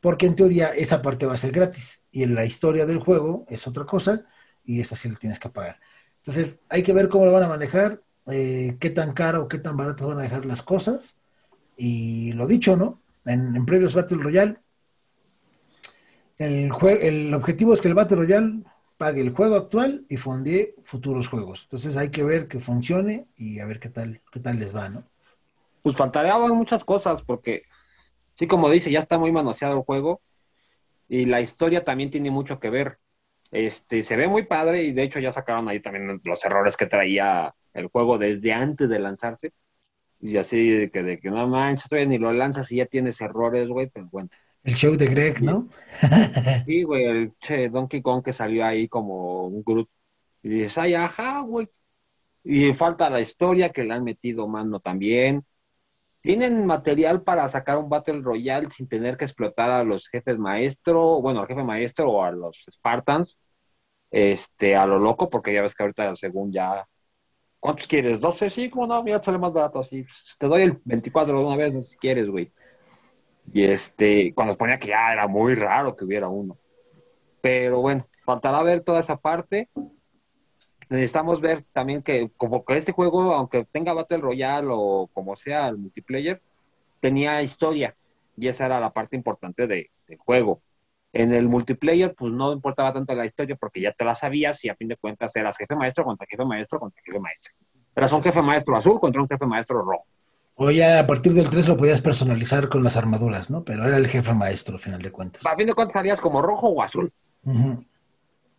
porque en teoría esa parte va a ser gratis y en la historia del juego es otra cosa y esa sí la tienes que pagar. Entonces hay que ver cómo lo van a manejar, qué tan caro o qué tan baratas van a dejar las cosas y lo dicho, ¿no? En, previos Battle Royale, el, el objetivo es que el Battle Royale pague el juego actual y fondee futuros juegos. Entonces hay que ver que funcione y a ver qué tal, qué tal les va, ¿no? Pues faltarían muchas cosas porque sí, como dice, ya está muy manoseado el juego y la historia también tiene mucho que ver. Este, se ve muy padre y de hecho ya sacaron ahí también los errores que traía el juego desde antes de lanzarse. Y así de que, de que no manches, todavía ni lo lanzas y ya tienes errores, güey, pero bueno. El show de Greg, ¿no? sí, güey, el che, Donkey Kong que salió ahí como un Groot. Y dices, ay, ajá, güey. Y falta la historia que le han metido mano también tienen material para sacar un Battle Royale sin tener que explotar a los jefes maestro, bueno, al jefe maestro o a los Spartans, este, a lo loco, porque ya ves que ahorita según ya, ¿cuántos quieres? ¿12? Sí, como no, mira, sale más barato así, te doy el 24 de una vez si quieres, güey. Y este, cuando se ponía que ya era muy raro que hubiera uno. Pero bueno, faltará ver toda esa parte. necesitamos ver también que como que este juego, aunque tenga Battle Royale o como sea el multiplayer, tenía historia y esa era la parte importante de, del juego. En el multiplayer, pues no importaba tanto la historia porque ya te la sabías y a fin de cuentas eras jefe maestro contra jefe maestro contra jefe maestro. Eras un jefe maestro azul contra un jefe maestro rojo. O ya a partir del 3 lo podías personalizar con las armaduras, ¿no? Pero era el jefe maestro, al final de cuentas. A fin de cuentas salías como rojo o azul.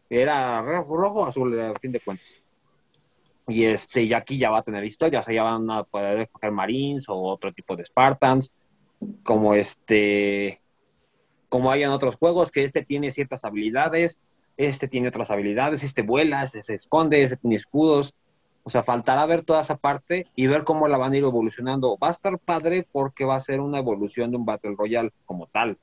Era rojo o azul, a fin de cuentas. Y este, y aquí ya va a tener historia, o sea, ya van a poder escoger Marines o otro tipo de Spartans, como este, como hay en otros juegos, que este tiene ciertas habilidades, este tiene otras habilidades, este vuela, este se esconde, este tiene escudos. O sea, faltará ver toda esa parte y ver cómo la van a ir evolucionando. Va a estar padre porque va a ser una evolución de un Battle Royale como tal,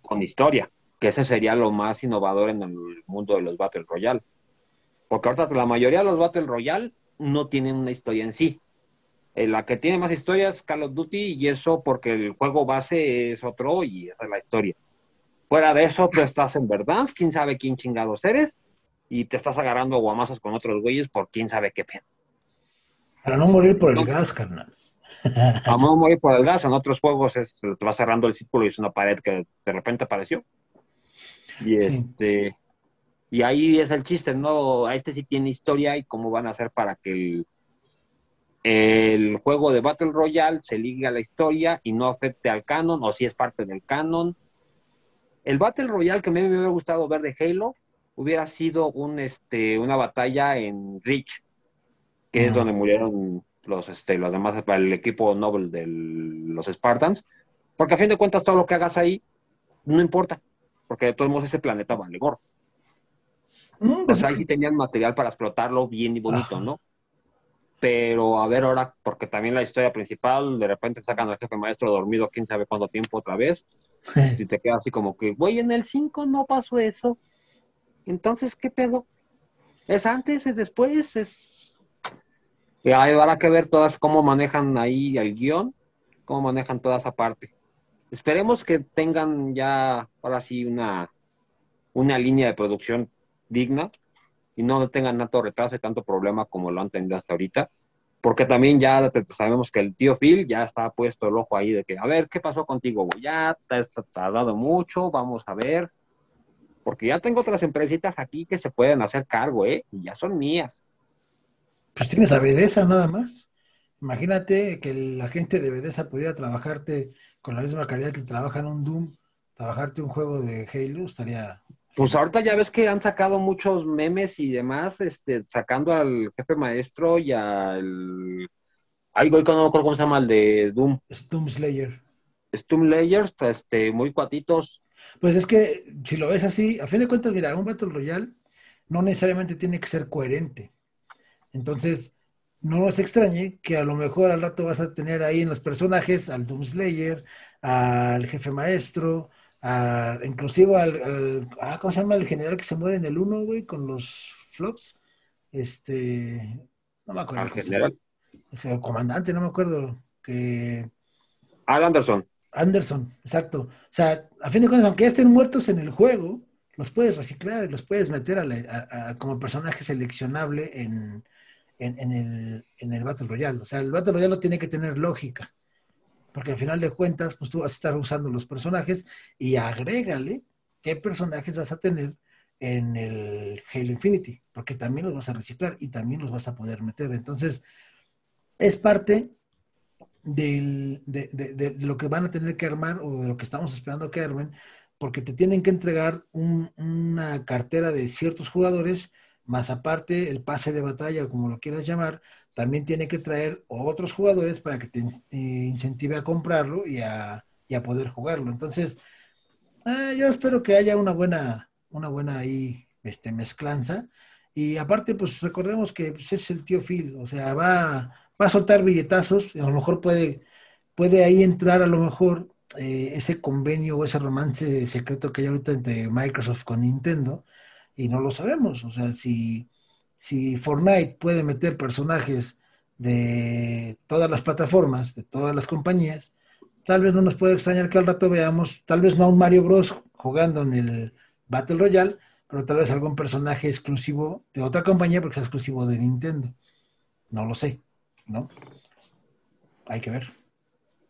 con historia, que ese sería lo más innovador en el mundo de los Battle Royale. Porque ahorita la mayoría de los Battle Royale no tienen una historia en sí. Eh, la que tiene más historia es Call of Duty y eso porque el juego base es otro y esa es la historia. Fuera de eso, tú estás en Verdansk, quién sabe quién chingados eres, y te estás agarrando guamazos con otros güeyes por quién sabe qué pedo. Para no morir por el gas, carnal. Para no morir por el gas, en otros juegos es, te vas cerrando el círculo y es una pared que de repente apareció. Y este y ahí es el chiste, ¿no? Este sí tiene historia y cómo van a hacer para que el, el juego de Battle Royale se ligue a la historia y no afecte al canon, o si es parte del canon. El Battle Royale que a mí me hubiera gustado ver de Halo hubiera sido un, este, una batalla en Reach, que es donde murieron los, este, los demás, el equipo Nobel de los Spartans, porque a fin de cuentas todo lo que hagas ahí no importa, porque de todos modos ese planeta vale gorro. Mm, pues ahí sí tenían material para explotarlo bien y bonito, ¿no? Pero a ver ahora, porque también la historia principal, de repente sacan al jefe maestro dormido quién sabe cuánto tiempo otra vez, y te queda así como que, güey, en el 5 no pasó eso, entonces, ¿qué pedo? ¿Es antes, es después? Es... Y ahí habrá que ver todas cómo manejan ahí el guion, cómo manejan toda esa parte. Esperemos que tengan ya, ahora sí, una, una línea de producción digna, y no tengan tanto retraso y tanto problema como lo han tenido hasta ahorita. Porque también ya sabemos que el tío Phil ya está puesto el ojo ahí de que, a ver, ¿qué pasó contigo? Ya te has tardado mucho, vamos a ver. Porque ya tengo otras empresitas aquí que se pueden hacer cargo, ¿eh? Y ya son mías. Pues tienes a Bedesa nada más. Imagínate que la gente de Bedesa pudiera trabajarte con la misma calidad que trabaja en un Doom, trabajarte un juego de Halo, estaría pues ahorita ya ves que han sacado muchos memes y demás, este, sacando al jefe maestro y al... Ay, voy con no cómo se llama, el de Doom. Doom Slayer. Doom Slayer, este, muy cuatitos. Pues es que, si lo ves así, a fin de cuentas, mira, un Battle Royale no necesariamente tiene que ser coherente. Entonces, no nos extrañe que a lo mejor al rato vas a tener ahí en los personajes al Doom Slayer, al jefe maestro, inclusive al, ah, ¿cómo se llama el general que se muere en el 1, güey, con los flops? Este, no me acuerdo. ¿Al general? el comandante, no me acuerdo, que... Al Anderson. Anderson, exacto. O sea, a fin de cuentas, aunque ya estén muertos en el juego, los puedes reciclar, los puedes meter a como personaje seleccionable en, en, el, en el Battle Royale. O sea, el Battle Royale no tiene que tener lógica porque al final de cuentas, pues tú vas a estar usando los personajes y agrégale qué personajes vas a tener en el Halo Infinity, porque también los vas a reciclar y también los vas a poder meter. Entonces, es parte de, lo que van a tener que armar o de lo que estamos esperando que armen, porque te tienen que entregar una cartera de ciertos jugadores, más aparte el pase de batalla, como lo quieras llamar, también tiene que traer otros jugadores para que te, incentive a comprarlo y a, poder jugarlo. Entonces, ah, yo espero que haya una buena, una buena ahí, este, mezclanza. Y aparte, pues recordemos que pues, es el tío Phil, o sea, va, va a soltar billetazos, y a lo mejor puede, puede ahí entrar a lo mejor eh, ese convenio o ese romance secreto que hay ahorita entre Microsoft con Nintendo, y no lo sabemos. O sea, si, si Fortnite puede meter personajes de todas las plataformas, de todas las compañías, tal vez no nos puede extrañar que al rato veamos, tal vez no a un Mario Bros jugando en el Battle Royale, pero tal vez algún personaje exclusivo de otra compañía porque sea exclusivo de Nintendo. No lo sé, ¿no? Hay que ver.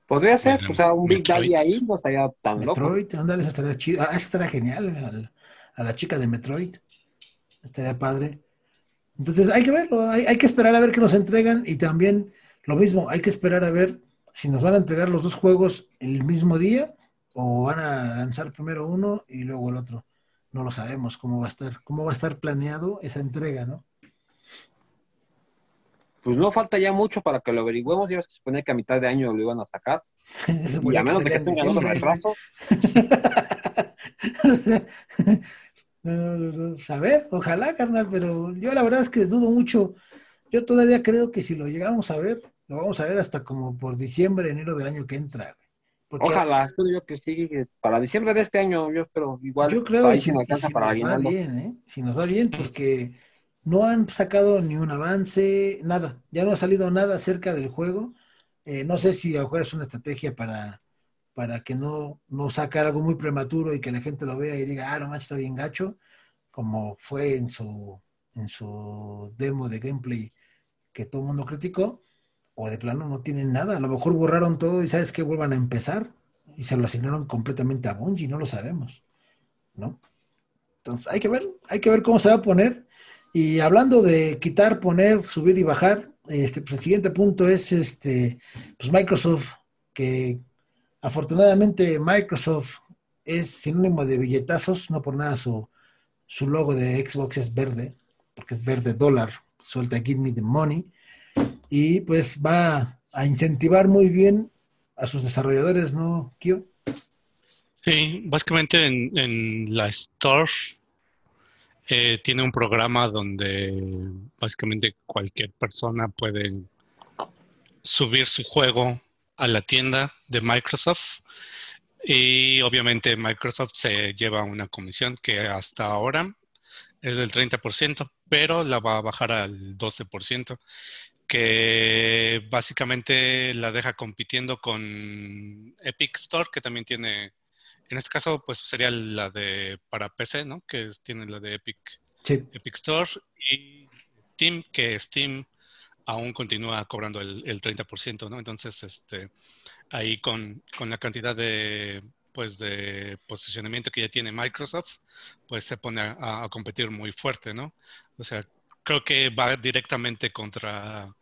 Podría ser, o sea, un Big Daddy ahí no estaría tan Metroid, loco. Metroid, estaría chido. Ah, estaría genial. a la chica de Metroid. Estaría padre. Entonces hay que verlo, hay, hay, que esperar a ver qué nos entregan y también lo mismo, hay que esperar a ver si nos van a entregar los dos juegos el mismo día o van a lanzar primero uno y luego el otro. No lo sabemos cómo va a estar, cómo va a estar planeado esa entrega, ¿no? Pues no falta ya mucho para que lo averigüemos. Ya se supone que a mitad de año lo iban a sacar. y a menos de que tengan otro retraso. a ver, ojalá, carnal, pero yo la verdad es que dudo mucho. Yo todavía creo que si lo llegamos a ver, lo vamos a ver hasta como por diciembre, enero del año que entra. Ojalá, espero yo que sí, para diciembre de este año, yo espero igual. Yo creo que si, nos va bien, ¿eh? si nos va bien, porque no han sacado ni un avance, nada, ya no ha salido nada acerca del juego. Eh, no sé si a lo mejor es una estrategia para, para que no, no saque algo muy prematuro y que la gente lo vea y diga, ah, no manches, está bien gacho, como fue en su, en su demo de gameplay que todo el mundo criticó o de plano no tienen nada. A lo mejor borraron todo y sabes que vuelvan a empezar y se lo asignaron completamente a Bungie, no lo sabemos, ¿no? Entonces hay que ver, hay que ver cómo se va a poner. Y hablando de quitar, poner, subir y bajar, este, pues el siguiente punto es este, pues Microsoft, que afortunadamente Microsoft es sinónimo de billetazos, no por nada su, su logo de Xbox es verde, porque es verde dólar, suelta Give Me the Money y pues va a incentivar muy bien a sus desarrolladores, ¿no, Kio? Sí, básicamente en, la Store eh, tiene un programa donde básicamente cualquier persona puede subir su juego a la tienda de Microsoft y obviamente Microsoft se lleva una comisión que hasta ahora es del 30%, pero la va a bajar al 12% que básicamente la deja compitiendo con Epic Store, que también tiene, en este caso, pues sería la de para PC, ¿no? Que tiene la de Epic, Epic Store y Steam, que Steam aún continúa cobrando el, 30%, ¿no? Entonces, este, ahí con, la cantidad de, pues, de posicionamiento que ya tiene Microsoft, pues se pone a, competir muy fuerte, ¿no? O sea, creo que va directamente contra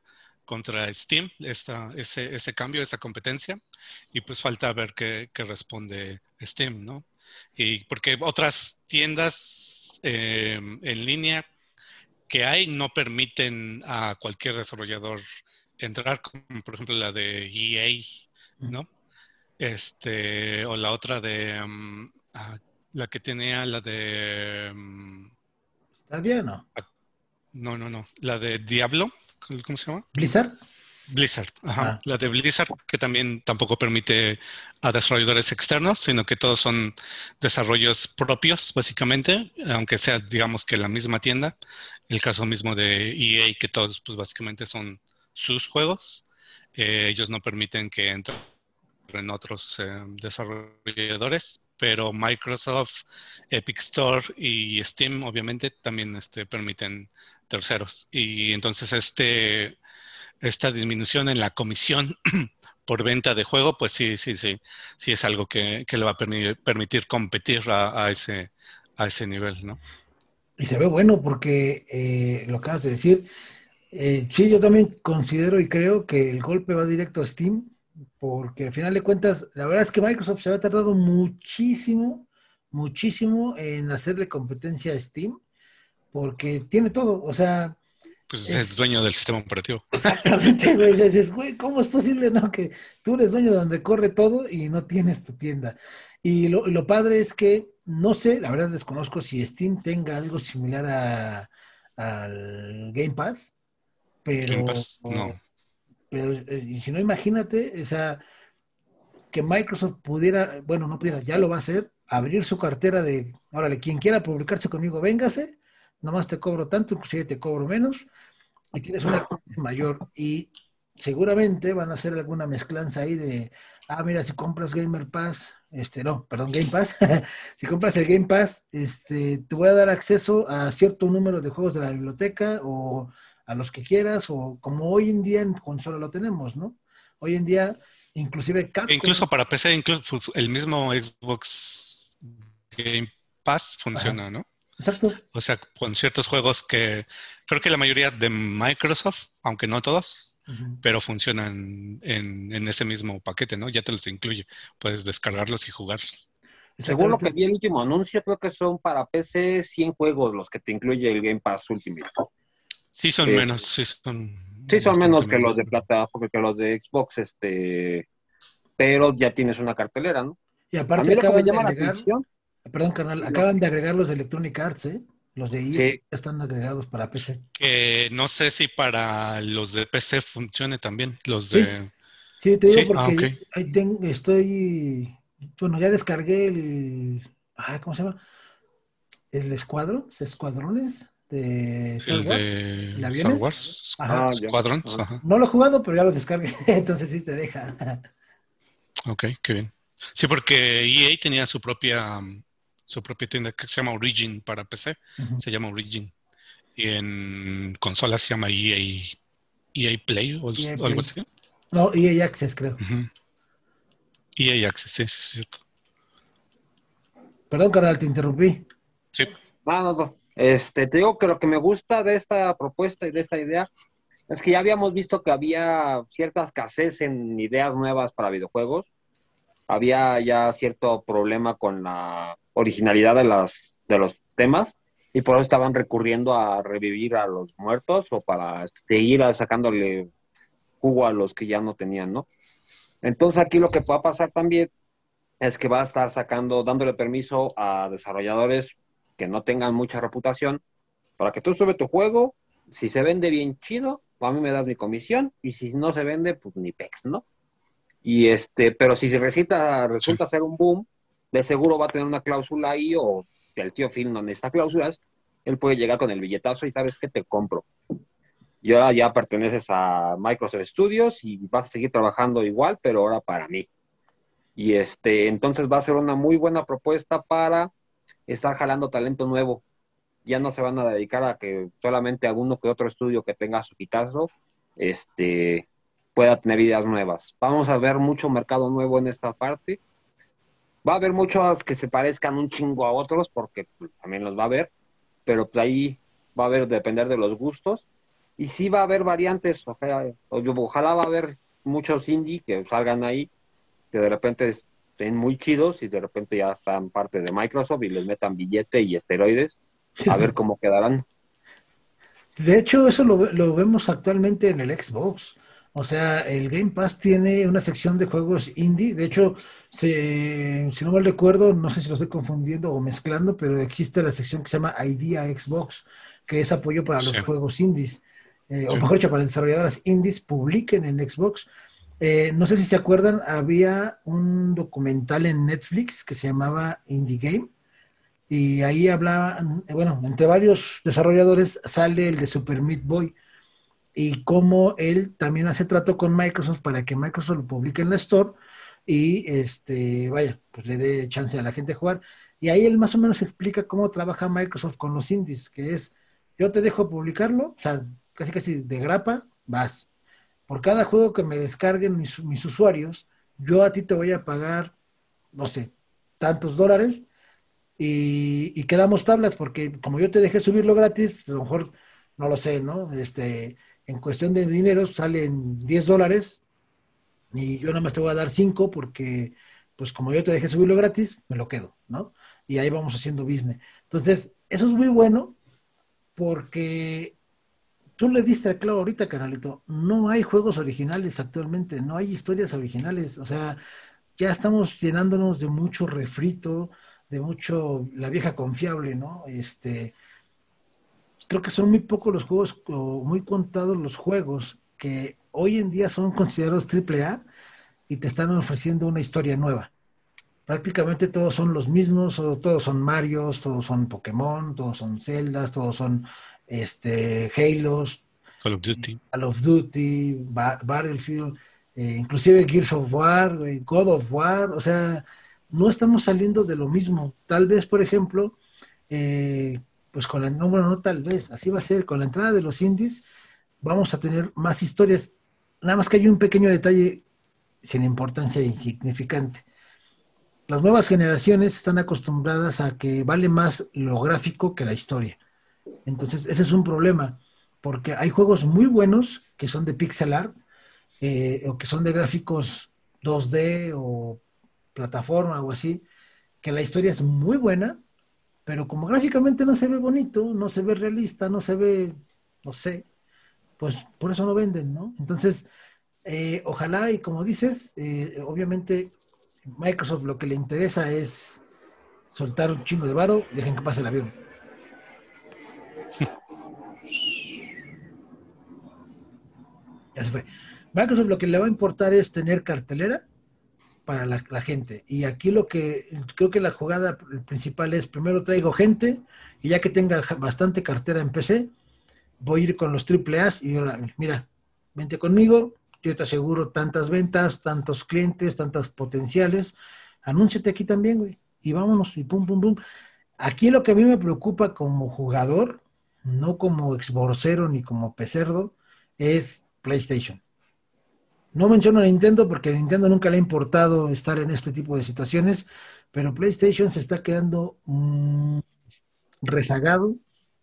contra Steam, esta, ese, ese cambio, esa competencia, y pues falta ver qué, qué responde Steam, ¿no? Y porque otras tiendas em, en línea que hay no permiten a cualquier desarrollador entrar, como por ejemplo la de EA, ¿no? Este, o la otra de em, ah, la que tenía la de ¿Está bien no? No, no, no. La de Diablo, ¿cómo se llama? Blizzard. Blizzard, ajá. Ah. La de Blizzard, que también tampoco permite a desarrolladores externos, sino que todos son desarrollos propios, básicamente, aunque sea, digamos que la misma tienda. El caso mismo de EA, que todos, pues básicamente son sus juegos. Eh, ellos no permiten que entren otros eh, desarrolladores, pero Microsoft, Epic Store y Steam, obviamente, también este, permiten terceros. Y entonces este, esta disminución en la comisión por venta de juego, pues sí, sí, sí, sí es algo que, le va a permitir, competir a, ese, a ese nivel, ¿no? Y se ve bueno porque eh, lo acabas de decir. Eh, sí, yo también considero y creo que el golpe va directo a Steam, porque al final de cuentas, la verdad es que Microsoft se ha tardado muchísimo, muchísimo en hacerle competencia a Steam porque tiene todo, o sea... Pues es, dueño del sistema operativo. Exactamente, güey. Dices, güey, ¿cómo es posible, no? Que tú eres dueño de donde corre todo y no tienes tu tienda. Y lo, lo padre es que, no sé, la verdad desconozco si Steam tenga algo similar a, al Game Pass, pero... Game Pass, no. Pero, eh, y si no, imagínate, o sea, que Microsoft pudiera, bueno, no pudiera, ya lo va a hacer, abrir su cartera de, órale, quien quiera publicarse conmigo, véngase, nomás te cobro tanto, inclusive te cobro menos, y tienes una mayor. Y seguramente van a hacer alguna mezclanza ahí de ah, mira, si compras Gamer Pass, este, no, perdón, Game Pass, si compras el Game Pass, este, te voy a dar acceso a cierto número de juegos de la biblioteca o a los que quieras, o como hoy en día en consola lo tenemos, ¿no? Hoy en día, inclusive Incluso para PC, incluso el mismo Xbox Game Pass funciona, ¿no? Exacto. O sea, con ciertos juegos que creo que la mayoría de Microsoft, aunque no todos, pero funcionan en, ese mismo paquete, ¿no? Ya te los incluye. Puedes descargarlos y jugarlos. Según lo que vi el último anuncio, creo que son para PC 100 juegos los que te incluye el Game Pass Ultimate. Sí, son menos, sí son. Sí, son menos que los de plata, que los de Xbox, este, pero ya tienes una cartelera, ¿no? Y aparte acaban de agregar, perdón, canal, acaban de agregar los Electronic Arts, ¿eh? Los de EA están agregados para PC. Que no sé si para los de PC funcione también, los de... Sí, te digo porque ah, ahí estoy... Bueno, ya descargué el... ¿Cómo se llama? El escuadro, escuadrones de Star Wars. Star Wars. Ajá. Ah, no lo he jugado, pero ya lo descargué, entonces sí te deja. ok, qué bien. Sí, porque EA tenía su propia su propia tienda que se llama Origin para PC, se llama Origin. Y en consolas se llama EA, EA Play o, e algo así. No, EA Access creo. EA Access, sí, sí, es cierto. Perdón, canal, te interrumpí. Sí. No, no, no. Este, te digo que lo que me gusta de esta propuesta y de esta idea es que ya habíamos visto que había cierta escasez en ideas nuevas para videojuegos. Había ya cierto problema con la originalidad de, las, de los temas y por eso estaban recurriendo a revivir a los muertos o para seguir sacándole jugo a los que ya no tenían, ¿no? Entonces aquí lo que va a pasar también es que va a estar sacando, dándole permiso a desarrolladores que no tengan mucha reputación para que tú subes tu juego, si se vende bien chido, a mí me das mi comisión y si no se vende, pues ni pex, ¿no? Y este, pero si resulta, resulta ser un boom, de seguro va a tener una cláusula ahí o si el tío Phil no necesita cláusulas, él puede llegar con el billetazo y sabes que te compro. Y ahora ya perteneces a Microsoft Studios y vas a seguir trabajando igual, pero ahora para mí. Y este, entonces va a ser una muy buena propuesta para estar jalando talento nuevo. Ya no se van a dedicar a que solamente alguno que otro estudio que tenga su quitazo este, pueda tener ideas nuevas. Vamos a ver mucho mercado nuevo en esta parte Va a haber muchos que se parezcan un chingo a otros, porque pues, también los va a haber, pero pues ahí va a haber, depender de los gustos. Y sí va a haber variantes, ojalá va a haber muchos indie que salgan ahí, que de repente estén muy chidos y de repente ya están parte de Microsoft y les metan billete y esteroides, a ver cómo quedarán. De hecho, eso lo, lo vemos actualmente en el Xbox. O sea, el Game Pass tiene una sección de juegos indie. De hecho, si no mal recuerdo, no sé si lo estoy confundiendo o mezclando, pero existe la sección que se llama Idea Xbox, que es apoyo para los juegos indies. Eh, o mejor dicho, para desarrolladoras indies publiquen en Xbox. Eh, no sé si se acuerdan, había un documental en Netflix que se llamaba Indie Game. Y ahí hablaba, bueno, entre varios desarrolladores sale el de Super Meat Boy y cómo él también hace trato con Microsoft para que Microsoft lo publique en la Store y este, vaya, pues le dé chance a la gente a jugar. Y ahí él más o menos explica cómo trabaja Microsoft con los indies, que es, yo te dejo publicarlo, o sea, casi casi de grapa, vas. Por cada juego que me descarguen mis, usuarios, yo a ti te voy a pagar, no sé, tantos dólares y, y, quedamos tablas, porque como yo te dejé subirlo gratis, pues a lo mejor, no lo sé, ¿no? Este, en cuestión de dinero salen 10 dólares y yo nada más te voy a dar 5 porque, pues como yo te dejé subirlo gratis, me lo quedo, ¿no? Y ahí vamos haciendo business. Entonces, eso es muy bueno porque tú le diste al clavo ahorita, canalito. No hay juegos originales actualmente, no hay historias originales. O sea, ya estamos llenándonos de mucho refrito, de mucho la vieja confiable, ¿no? Este, creo que son muy pocos los juegos, o muy contados los juegos que hoy en día son considerados AAA y te están ofreciendo una historia nueva. Prácticamente todos son los mismos, o todos son Marios, todos son Pokémon, todos son Zeldas, todos son este, Halos, Call of Duty, Call of Duty, Battlefield, eh, inclusive Gears of War, God of War, o sea, no estamos saliendo de lo mismo. Tal vez, por ejemplo, eh, pues con la, no, no tal vez, así va a ser, con la entrada de los indies, vamos a tener más historias. Nada más que hay un pequeño detalle sin importancia e insignificante. Las nuevas generaciones están acostumbradas a que vale más lo gráfico que la historia. Entonces, ese es un problema, porque hay juegos muy buenos que son de pixel art eh, o que son de gráficos 2D o plataforma o así, que la historia es muy buena, pero como gráficamente no se ve bonito, no se ve realista, no se ve, no sé, pues por eso no venden, ¿no? Entonces, eh, ojalá y como dices, eh, obviamente Microsoft lo que le interesa es soltar un chingo de varo, dejen que pase el avión. ya se fue. Microsoft lo que le va a importar es tener cartelera para la, gente. Y aquí lo que creo que la jugada principal es, primero traigo gente y ya que tenga bastante cartera en PC, voy a ir con los triple y mira, vente conmigo, yo te aseguro tantas ventas, tantos clientes, tantas potenciales, anúnciate aquí también, güey, y vámonos, y pum, pum, pum. Aquí lo que a mí me preocupa como jugador, no como exborcero ni como pecerdo, es PlayStation. No menciono a Nintendo porque a Nintendo nunca le ha importado estar en este tipo de situaciones, pero PlayStation se está quedando mm, rezagado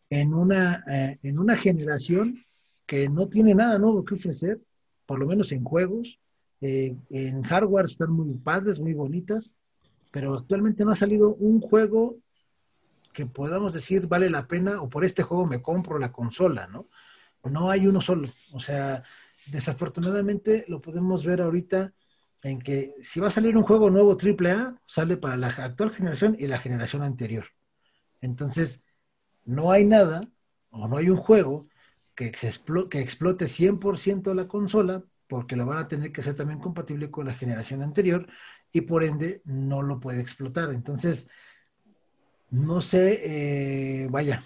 en una, eh, en una generación que no tiene nada nuevo que ofrecer, por lo menos en juegos. Eh, en hardware están muy padres, muy bonitas, pero actualmente no ha salido un juego que podamos decir vale la pena o por este juego me compro la consola, ¿no? No hay uno solo. O sea, desafortunadamente lo podemos ver ahorita en que si va a salir un juego nuevo AAA, sale para la actual generación y la generación anterior. Entonces, no hay nada o no hay un juego que, que explote 100% la consola porque lo van a tener que hacer también compatible con la generación anterior y por ende no lo puede explotar. Entonces, no sé, eh, vaya,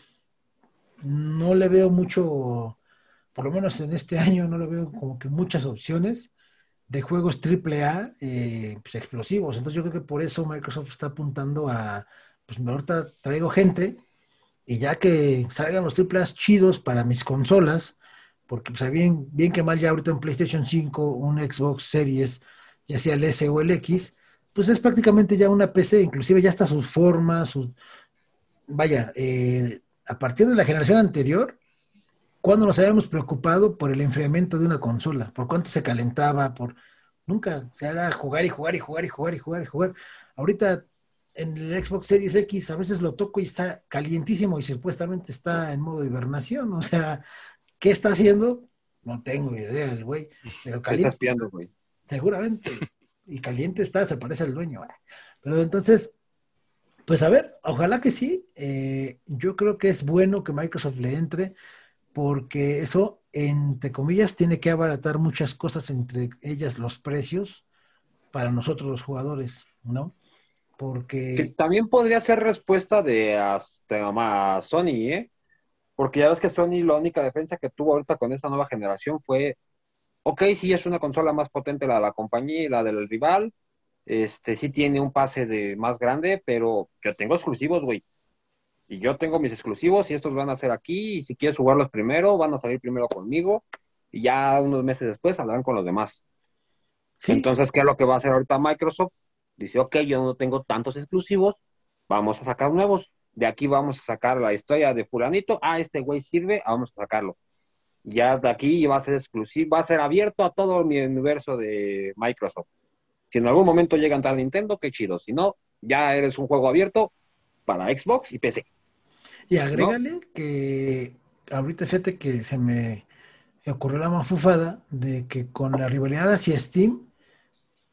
no le veo mucho por lo menos en este año no le veo como que muchas opciones de juegos AAA eh, pues, explosivos. Entonces yo creo que por eso Microsoft está apuntando a, pues ahorita traigo gente y ya que salgan los AAA chidos para mis consolas, porque pues bien, que mal ya ahorita en PlayStation 5, un Xbox Series, ya sea el S o el X, pues es prácticamente ya una PC, inclusive ya está sus formas, su... Vaya, eh, a partir de la generación anterior, ¿Cuándo nos habíamos preocupado por el enfriamiento de una consola? ¿Por cuánto se calentaba? Por Nunca. O sea, era jugar y jugar y jugar y jugar y jugar y jugar. Ahorita en el Xbox Series X a veces lo toco y está calientísimo y supuestamente está en modo de hibernación. O sea, ¿qué está haciendo? No tengo idea el güey. Pero caliente. Está espiando, güey. Seguramente. Y caliente está, se parece al dueño. Pero entonces, pues a ver, ojalá que sí. Eh, yo creo que es bueno que Microsoft le entre porque eso, entre comillas, tiene que abaratar muchas cosas, entre ellas los precios para nosotros los jugadores, ¿no? Porque... también podría ser respuesta de hasta Sony, ¿eh? Porque ya ves que Sony la única defensa que tuvo ahorita con esta nueva generación fue, ok, sí es una consola más potente la de la compañía y la del rival, este sí tiene un pase de más grande, pero yo tengo exclusivos, güey y yo tengo mis exclusivos y estos van a ser aquí y si quieres jugarlos primero, van a salir primero conmigo y ya unos meses después hablarán con los demás. Entonces, ¿qué es lo que va a hacer ahorita Microsoft? Dice, ok, yo no tengo tantos exclusivos, vamos a sacar nuevos. De aquí vamos a sacar la historia de fulanito. Ah, este güey sirve, vamos a sacarlo. Ya de aquí va a ser exclusivo, va a ser abierto a todo mi universo de Microsoft. Si en algún momento llega a entrar Nintendo, qué chido. Si no, ya eres un juego abierto para Xbox y PC. Y agrégale que ahorita fíjate que se me ocurrió la mafufada de que con la rivalidad hacia Steam,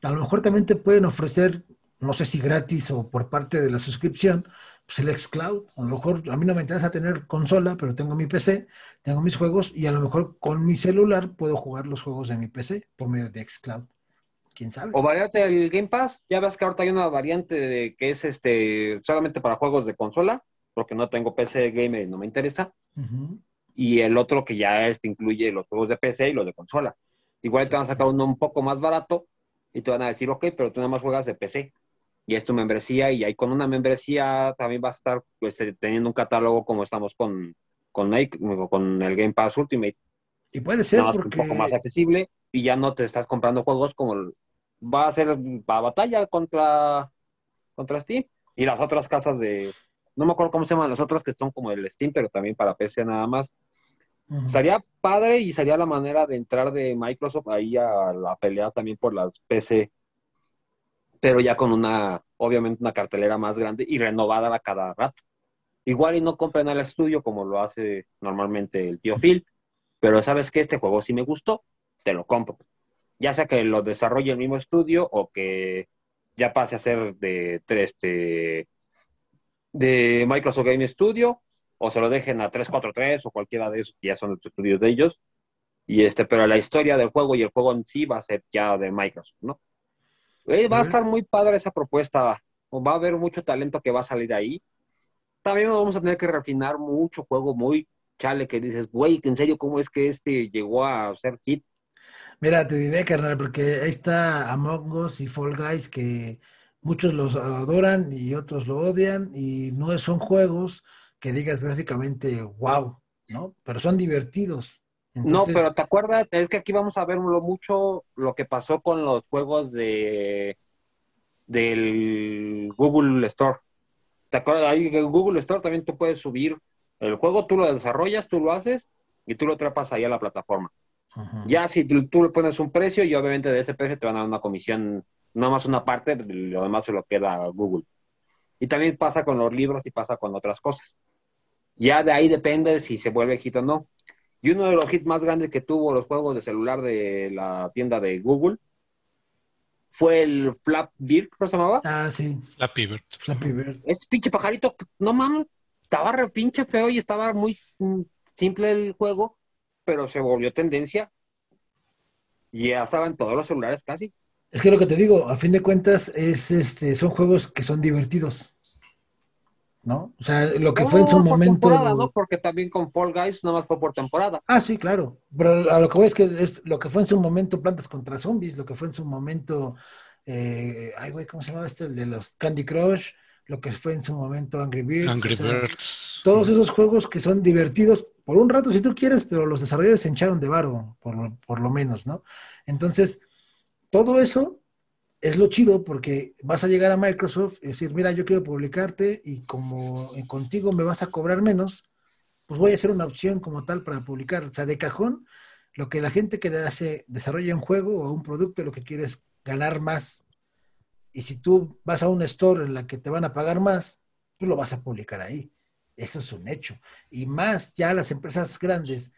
a lo mejor también te pueden ofrecer, no sé si gratis o por parte de la suscripción, pues el xCloud. A lo mejor a mí no me interesa tener consola, pero tengo mi PC, tengo mis juegos y a lo mejor con mi celular puedo jugar los juegos de mi PC por medio de xCloud. ¿Quién sabe? O variante del Game Pass. Ya ves que ahorita hay una variante de que es este solamente para juegos de consola porque no tengo PC gamer y no me interesa. Y el otro que ya este incluye los juegos de PC y los de consola. Igual te van a sacar uno un poco más barato y te van a decir, ok, pero tú nada más juegas de PC y es tu membresía y ahí con una membresía también vas a estar pues, eh, teniendo un catálogo como estamos con, con, con el Game Pass Ultimate. Y puede ser un poco más accesible y ya no te estás comprando juegos como va a ser la batalla contra, contra Steam y las otras casas de, no me acuerdo cómo se llaman las otras que son como el Steam, pero también para PC nada más. Sería padre y sería la manera de entrar de Microsoft ahí a la pelea también por las PC pero ya con una, obviamente, una cartelera más grande y renovada a cada rato. Igual y no compren al estudio como lo hace normalmente el tío Phil, pero sabes que este juego sí me gustó, te lo compro. Ya sea que lo desarrolle el mismo estudio o que ya pase a ser de, de, este, de Microsoft Game Studio o se lo dejen a 343 o cualquiera de esos que ya son los estudios de ellos. Y este, pero la historia del juego y el juego en sí va a ser ya de Microsoft, ¿no? va a estar muy padre esa propuesta. Va a haber mucho talento que va a salir ahí. También vamos a tener que refinar mucho juego muy chale que dices, güey, en serio, ¿cómo es que este llegó a ser hit? Mira, te diré, carnal, porque ahí está Among Us y Fall Guys que muchos los adoran y otros lo odian y no son juegos que digas gráficamente wow, ¿no? Pero son divertidos no, pero ¿te acuerdas? Es que aquí vamos a ver mucho lo que pasó con los juegos de del Google Store. ¿Te acuerdas? Ahí en Google Store también tú puedes subir el juego, tú lo desarrollas, tú lo haces y tú lo trapas ahí a la plataforma. Ya si tú, le pones un precio y obviamente de ese precio te van a dar una comisión, nada más una parte, lo demás se lo queda Google. Y también pasa con los libros y pasa con otras cosas. Ya de ahí depende si se vuelve hit o no. Y uno de los hits más grandes que tuvo los juegos de celular de la tienda de Google fue el Flap Bird, ¿cómo se llamaba? Ah, sí. Flappy Bird. Flappy Bird. Ese pinche pajarito, no mames, estaba re pinche feo y estaba muy simple el juego, pero se volvió tendencia. Y ya estaba en todos los celulares casi. Es que lo que te digo, a fin de cuentas, es este, son juegos que son divertidos. ¿no? O sea, lo que fue en su momento. ¿no? Porque también con Fall Guys no más fue por temporada. Ah, sí, claro. Pero a lo que voy es que es lo que fue en su momento Plantas contra Zombies, lo que fue en su momento. Eh, ay, güey, ¿cómo se llamaba este? El de los Candy Crush, lo que fue en su momento Angry Birds. Angry Birds. Todos esos juegos que son divertidos por un rato si tú quieres, pero los desarrolladores se hincharon de varo, por, por lo menos, ¿no? Entonces, todo eso es lo chido porque vas a llegar a Microsoft y decir, mira, yo quiero publicarte y como contigo me vas a cobrar menos, pues voy a hacer una opción como tal para publicar. O sea, de cajón, lo que la gente que hace, desarrolla un juego o un producto, lo que quiere es ganar más. Y si tú vas a un store en la que te van a pagar más, tú lo vas a publicar ahí. Eso es un hecho. Y más ya las empresas grandes,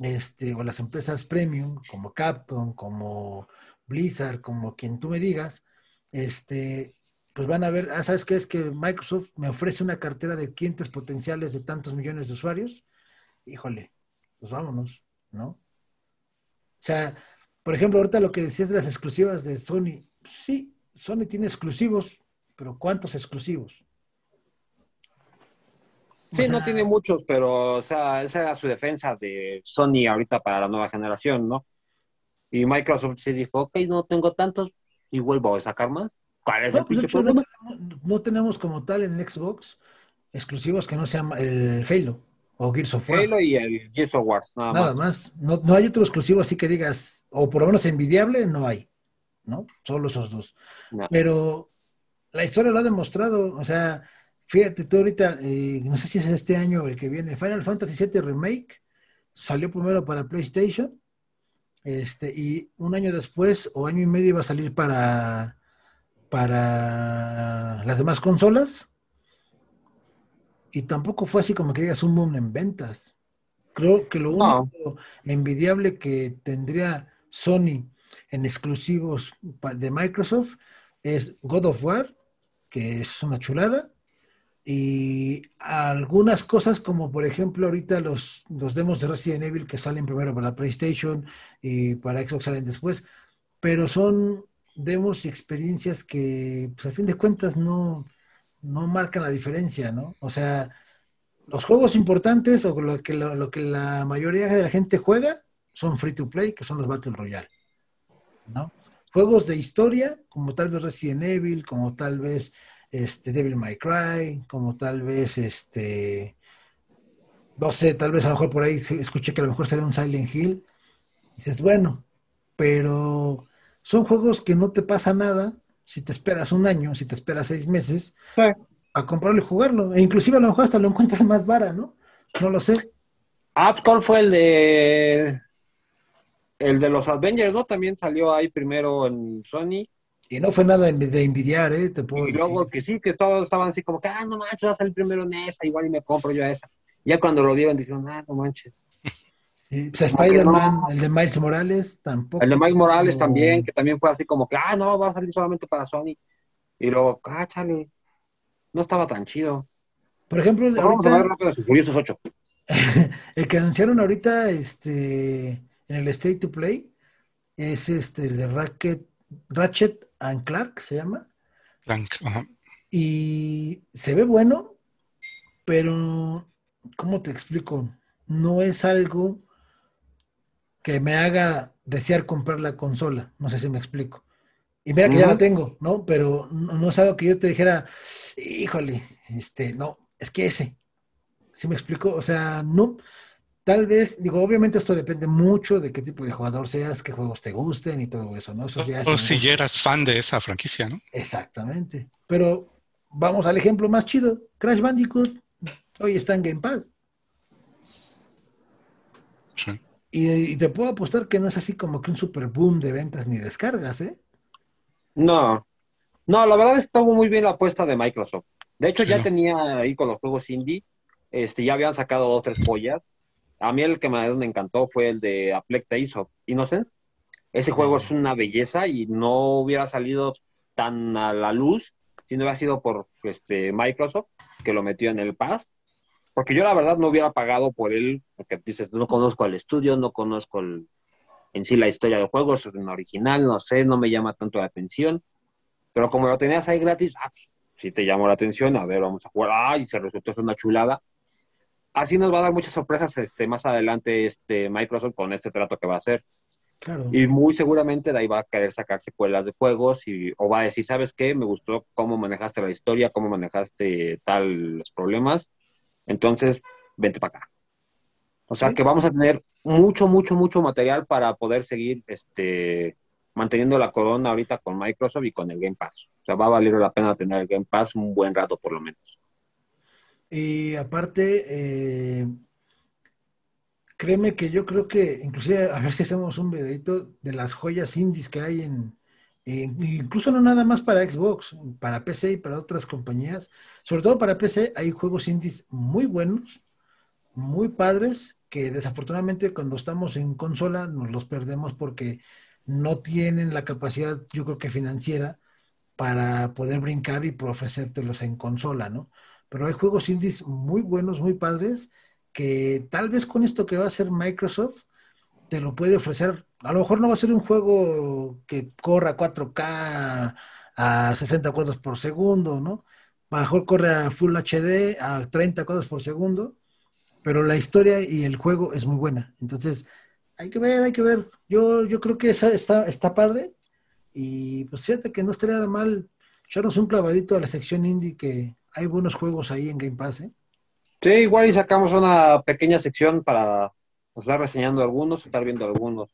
este, o las empresas premium, como Capcom, como Blizzard, como quien tú me digas, este, pues van a ver, ah, ¿sabes qué? Es que Microsoft me ofrece una cartera de clientes potenciales de tantos millones de usuarios. Híjole, pues vámonos, ¿no? O sea, por ejemplo, ahorita lo que decías de las exclusivas de Sony, sí, Sony tiene exclusivos, pero ¿cuántos exclusivos? Sí, no tiene muchos, pero o sea, esa era su defensa de Sony ahorita para la nueva generación, ¿no? Y Microsoft se dijo, ok, no tengo tantos y vuelvo a sacar más. ¿Cuál es el pues? No, tenemos como tal en Xbox exclusivos que no sean el Halo o Gears of War. Halo y el Gears of War, nada, nada más. No, no, hay otro exclusivo así que digas, o por lo menos envidiable, no hay, ¿no? Solo esos dos. Pero la historia lo ha demostrado, o sea, fíjate tú ahorita, eh, no sé si es este año o el que viene, Final Fantasy VII Remake salió primero para PlayStation este, y un año después o año y medio iba a salir para, para las demás consolas. Y tampoco fue así como que digas un boom en ventas. Creo que lo único envidiable que tendría Sony en exclusivos de Microsoft es God of War, que es una chulada, y algunas cosas como por ejemplo ahorita los, los demos de Resident Evil que salen primero para PlayStation y para Xbox salen después, pero son demos y experiencias que pues a fin de cuentas no, no marcan la diferencia, ¿no? O sea, los juegos importantes o lo que, lo, que la mayoría de la gente juega son free to play, que son los Battle Royale. ¿no? Juegos de historia, como tal vez Resident Evil, como tal vez este, Devil May Cry, como tal vez este, no sé, tal vez a lo mejor por ahí escuché que a lo mejor sería un Silent Hill. dices, bueno, pero son juegos que no te pasa nada si te esperas un año, si te esperas seis meses a comprarlo y jugarlo. E inclusive a lo mejor hasta lo encuentras más vara, ¿no? No lo sé. ¿cuál fue el de el de los Avengers, ¿no? También salió ahí primero en Sony. Y no fue nada de envidiar, ¿eh? Te puedo y luego que sí, que todos estaban así como que, ah, no manches, va a salir primero en esa, igual y me compro yo esa. Ya cuando lo vieron dijeron, ah, no manches. Sí, pues Spider-Man, el de Miles Morales, tampoco. El de Miles Morales también, que también fue así como que, ah, no, va a salir solamente para Sony. Y luego, ah, chale, no estaba tan chido. Por ejemplo, el, ahorita, el que anunciaron ahorita este, en el State to Play es este, el de Ratchet, Ratchet and Clark, se llama. Ajá. Y se ve bueno, pero, ¿cómo te explico? No es algo que me haga desear comprar la consola. No sé si me explico. Y mira que ya la tengo, ¿no? Pero no, es algo que yo te dijera, híjole, este, no, es que ese. ¿Sí me explico? O sea, no. Tal vez, digo, obviamente esto depende mucho de qué tipo de jugador seas, qué juegos te gusten y todo eso, ¿no? o si ya eras fan de esa franquicia, ¿no? Exactamente. Pero vamos al ejemplo más chido. Crash Bandicoot hoy está en Game Pass. Sí. Y, te puedo apostar que no es así como que un super boom de ventas ni descargas, ¿eh? No. No, la verdad estuvo muy bien la apuesta de Microsoft. De hecho, ya tenía ahí con los juegos indie, este, ya habían sacado dos, tres joyas. A mí el que me, encantó fue el de A Plague Tales of Innocence. Ese juego es una belleza y no hubiera salido tan a la luz si no hubiera sido por este, Microsoft, que lo metió en el Pass porque yo la verdad no hubiera pagado por él, porque dices, no conozco al estudio, no conozco en sí la historia del juego, es un original, no sé, no me llama tanto la atención. Pero como lo tenías ahí gratis, ah, pues, si te llamó la atención, a ver, vamos a jugar, ay, se resultó ser una chulada. Así nos va a dar muchas sorpresas este, más adelante este Microsoft con este trato que va a hacer. Y muy seguramente de ahí va a querer sacar secuelas de juegos y, o va a decir, ¿sabes qué? Me gustó cómo manejaste la historia, cómo manejaste tal los problemas entonces, vente para acá. O sea que vamos a tener mucho, mucho, mucho material para poder seguir este, manteniendo la corona ahorita con Microsoft y con el Game Pass. O sea, va a valer la pena tener el Game Pass un buen rato por lo menos. Y aparte, eh, créeme que yo creo que, inclusive, a ver si hacemos un videito de las joyas indies que hay en, incluso no nada más para Xbox, para PC y para otras compañías. Sobre todo para PC hay juegos indies muy buenos, muy padres, que desafortunadamente cuando estamos en consola nos los perdemos porque no tienen la capacidad, yo creo que financiera, para poder brincar y ofrecértelos en consola, ¿no? Pero hay juegos indies muy buenos, muy padres, que tal vez con esto que va a hacer Microsoft, te lo puede ofrecer. A lo mejor no va a ser un juego que corra 4K a 60 cuadros por segundo, ¿no? A lo mejor corre a Full HD a 30 cuadros por segundo, pero la historia y el juego es muy buena. Entonces, hay que ver, hay que ver. Yo, yo creo que esa está, está padre. Y pues fíjate que no estaría mal echarnos un clavadito a la sección indie, que hay buenos juegos ahí en Game Pass, ¿eh? Sí, igual y sacamos una pequeña sección para estar reseñando algunos, estar viendo algunos.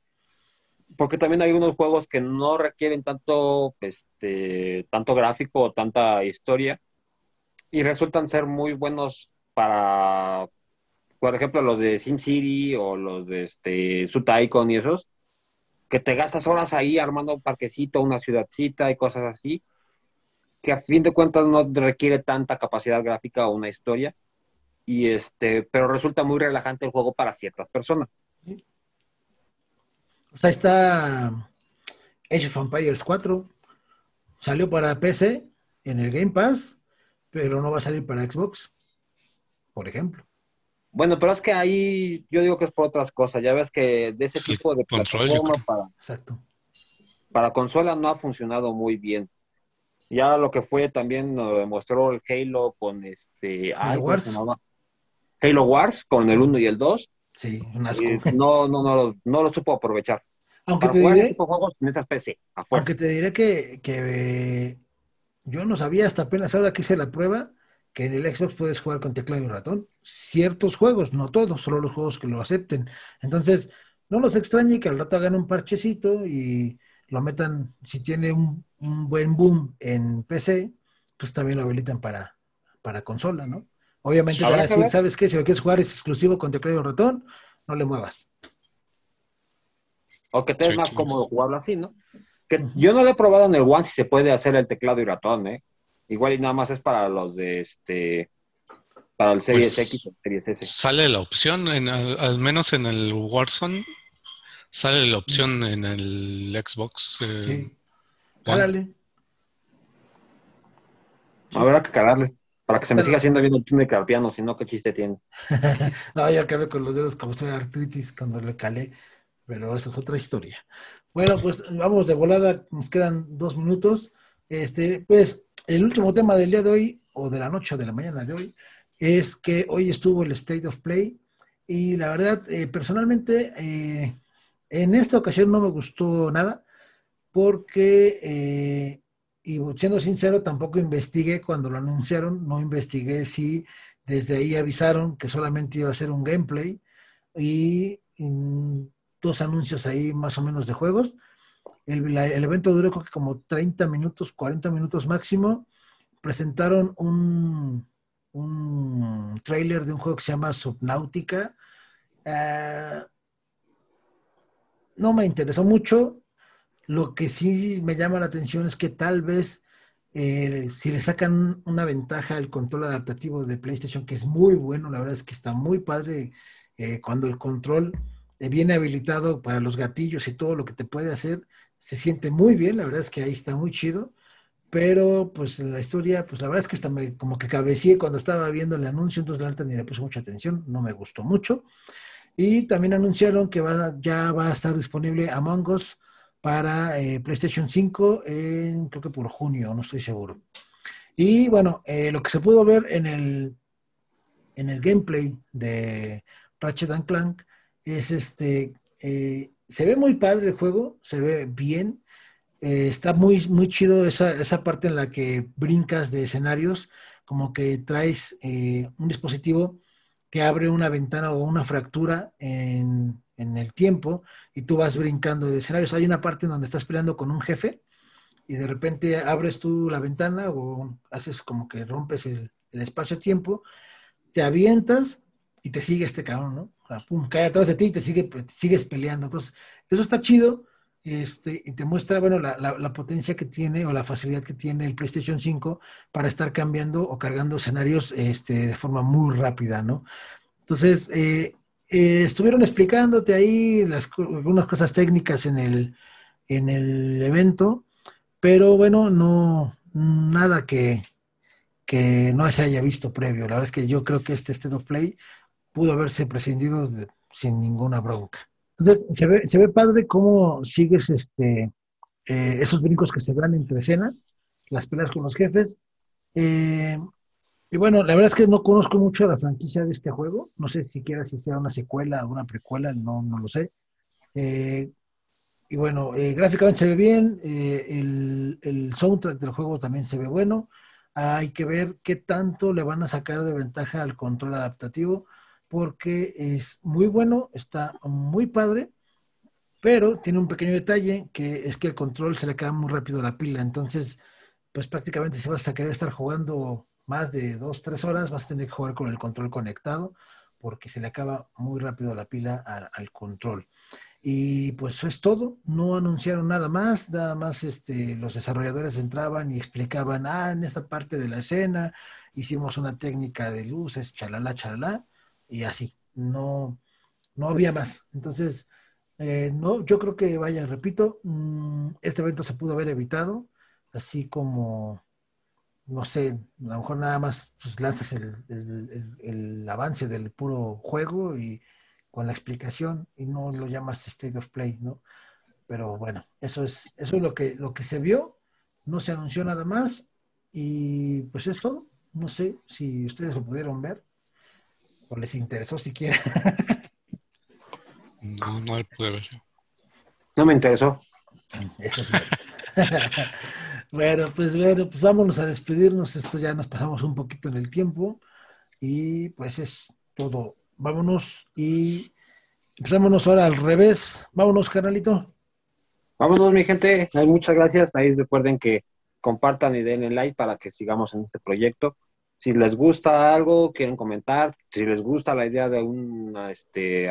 Porque también hay unos juegos que no requieren tanto, este, tanto gráfico o tanta historia y resultan ser muy buenos para, por ejemplo, los de SimCity o los de este, Icon y esos, que te gastas horas ahí armando un parquecito, una ciudadcita y cosas así, que a fin de cuentas no requiere tanta capacidad gráfica o una historia y este, pero resulta muy relajante el juego para ciertas personas. O sea, está Age of Empires 4, salió para PC en el Game Pass, pero no va a salir para Xbox, por ejemplo. Bueno, pero es que ahí yo digo que es por otras cosas. Ya ves que de ese tipo de plataforma para, Exacto. para consola no ha funcionado muy bien. Ya lo que fue también nos demostró el Halo con este. Halo Wars. Halo Wars con el 1 y el 2. Sí, un asco. no, no, no, no lo supo aprovechar. Aunque te diré, juegos en esas PC, aunque te diré que, que yo no sabía hasta apenas ahora que hice la prueba que en el Xbox puedes jugar con teclado y ratón. Ciertos juegos, no todos, solo los juegos que lo acepten. Entonces, no los extrañe que al rato hagan un parchecito y lo metan, si tiene un, buen boom en PC, pues también lo habilitan para, para consola, ¿no? Obviamente, van a decir, ¿sabes qué? Si lo quieres jugar es exclusivo con teclado y ratón, no le muevas. O que te es más cómodo jugarlo así, ¿no? Que yo no lo he probado en el One si se puede hacer el teclado y ratón, ¿eh? Igual y nada más es para los de este para el Series pues, X o Series S. Sale la opción, en, al, menos en el Warzone, sale la opción en el Xbox. Eh, sí. Cálale. Habrá que calarle. Para que se me siga haciendo bien el de carpiano, si no, ¿qué chiste tiene? no, yo acabé con los dedos como estoy de artritis cuando le calé, pero eso es otra historia. Bueno, pues vamos de volada, nos quedan dos minutos. Este, pues el último tema del día de hoy, o de la noche o de la mañana de hoy, es que hoy estuvo el State of Play y la verdad, eh, personalmente, eh, en esta ocasión no me gustó nada porque, eh, y siendo sincero, tampoco investigué cuando lo anunciaron, no investigué si desde ahí avisaron que solamente iba a ser un gameplay y, dos anuncios ahí más o menos de juegos. El, evento duró como 30 minutos, 40 minutos máximo. Presentaron un, un trailer de un juego que se llama Subnautica. Ah, no me interesó mucho. Lo que sí me llama la atención es que tal vez eh, si le sacan una ventaja al control adaptativo de PlayStation, que es muy bueno, la verdad es que está muy padre eh, cuando el control eh, viene habilitado para los gatillos y todo lo que te puede hacer, se siente muy bien, la verdad es que ahí está muy chido, pero pues la historia, pues la verdad es que está como que cabecié cuando estaba viendo el anuncio, entonces la verdad ni le puse mucha atención, no me gustó mucho. Y también anunciaron que va, ya va a estar disponible Among Us para eh, PlayStation 5 en, creo que por junio, no estoy seguro. Y bueno, eh, lo que se pudo ver en el, en el gameplay de Ratchet Clank es este, eh, se ve muy padre el juego, se ve bien, está muy, muy chido esa, esa, parte en la que brincas de escenarios, como que traes un dispositivo que abre una ventana o una fractura en, el tiempo y tú vas brincando de escenarios. Hay una parte en donde estás peleando con un jefe y de repente abres tú la ventana o haces como que rompes el, espacio-tiempo, te avientas y te sigue este cabrón, ¿no? O sea, pum, cae atrás de ti y te, sigue, te sigues peleando. Entonces, eso está chido este, y te muestra, bueno, la, potencia que tiene o la facilidad que tiene el PlayStation 5 para estar cambiando o cargando escenarios este, de forma muy rápida, ¿no? Entonces, eh, eh, estuvieron explicándote ahí las, algunas cosas técnicas en el, en el evento, pero bueno, no, nada que, que no se haya visto previo. La verdad es que yo creo que este State of Play pudo haberse prescindido sin ninguna bronca. Entonces, se ve, se ve padre cómo sigues este, eh, esos brincos que se dan entre escenas, las peleas con los jefes. Eh, y bueno, la verdad es que no conozco mucho la franquicia de este juego. No sé siquiera si sea una secuela o una precuela, no, no lo sé. Eh, y bueno, gráficamente se ve bien, el, el, soundtrack del juego también se ve bueno. Hay que ver qué tanto le van a sacar de ventaja al control adaptativo porque es muy bueno, está muy padre, pero tiene un pequeño detalle que es que el control se le acaba muy rápido la pila. Entonces, pues prácticamente si vas a querer estar jugando más de dos, tres horas, vas a tener que jugar con el control conectado porque se le acaba muy rápido la pila al, control. Y pues eso es todo, no anunciaron nada más, nada más este, los desarrolladores entraban y explicaban, ah, en esta parte de la escena hicimos una técnica de luces, chalala, chalala, y así, no, no había más. Entonces, eh, no, yo creo que, vaya, repito, mm, este evento se pudo haber evitado, así como, no sé, a lo mejor nada más pues, lanzas el, avance del puro juego y con la explicación y no lo llamas State of Play, ¿no? Pero bueno, eso es, eso es lo que, lo que se vio, no se anunció nada más y pues es todo. No sé si ustedes lo pudieron ver les interesó siquiera. no, no lo pude ver. No me interesó. Eso es bueno, pues bueno, pues vámonos a despedirnos. Esto ya nos pasamos un poquito en el tiempo. Y pues es todo. Vámonos y empezámonos ahora al revés. Vámonos, canalito. Vámonos, mi gente. Muchas gracias. Ahí recuerden que compartan y denle like para que sigamos en este proyecto. Si les gusta algo, quieren comentar, si les gusta la idea de un este,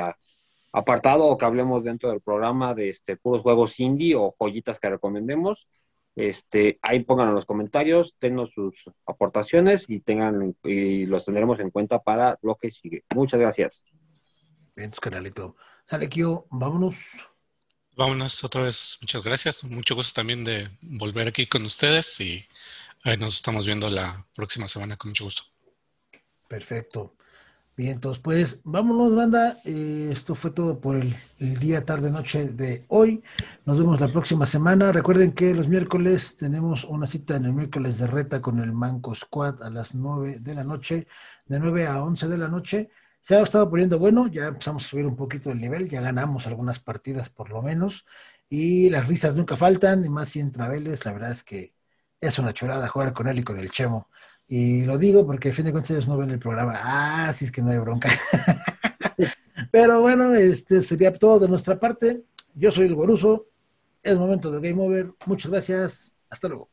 apartado o que hablemos dentro del programa de este, puros juegos indie o joyitas que recomendemos, este, ahí pongan en los comentarios, denos sus aportaciones y tengan y los tendremos en cuenta para lo que sigue. Muchas gracias. Bien, canalito. Sale, Kio, vámonos. Vámonos otra vez. Muchas gracias. Mucho gusto también de volver aquí con ustedes y ahí nos estamos viendo la próxima semana con mucho gusto. Perfecto. Bien, entonces pues vámonos, banda. Eh, esto fue todo por el, día, tarde, noche de hoy. Nos vemos la próxima semana. Recuerden que los miércoles tenemos una cita en el miércoles de reta con el Manco Squad a las 9 de la noche, de 9 a 11 de la noche. Se ha estado poniendo bueno, ya empezamos a subir un poquito el nivel, ya ganamos algunas partidas por lo menos. Y las risas nunca faltan, y más si entra Vélez, la verdad es que es una chulada jugar con él y con el Chemo. Y lo digo porque a fin de cuentas ellos no ven el programa. Ah, sí es que no hay bronca. Pero bueno, este sería todo de nuestra parte. Yo soy el Goruso. Es momento del Game Over. Muchas gracias. Hasta luego.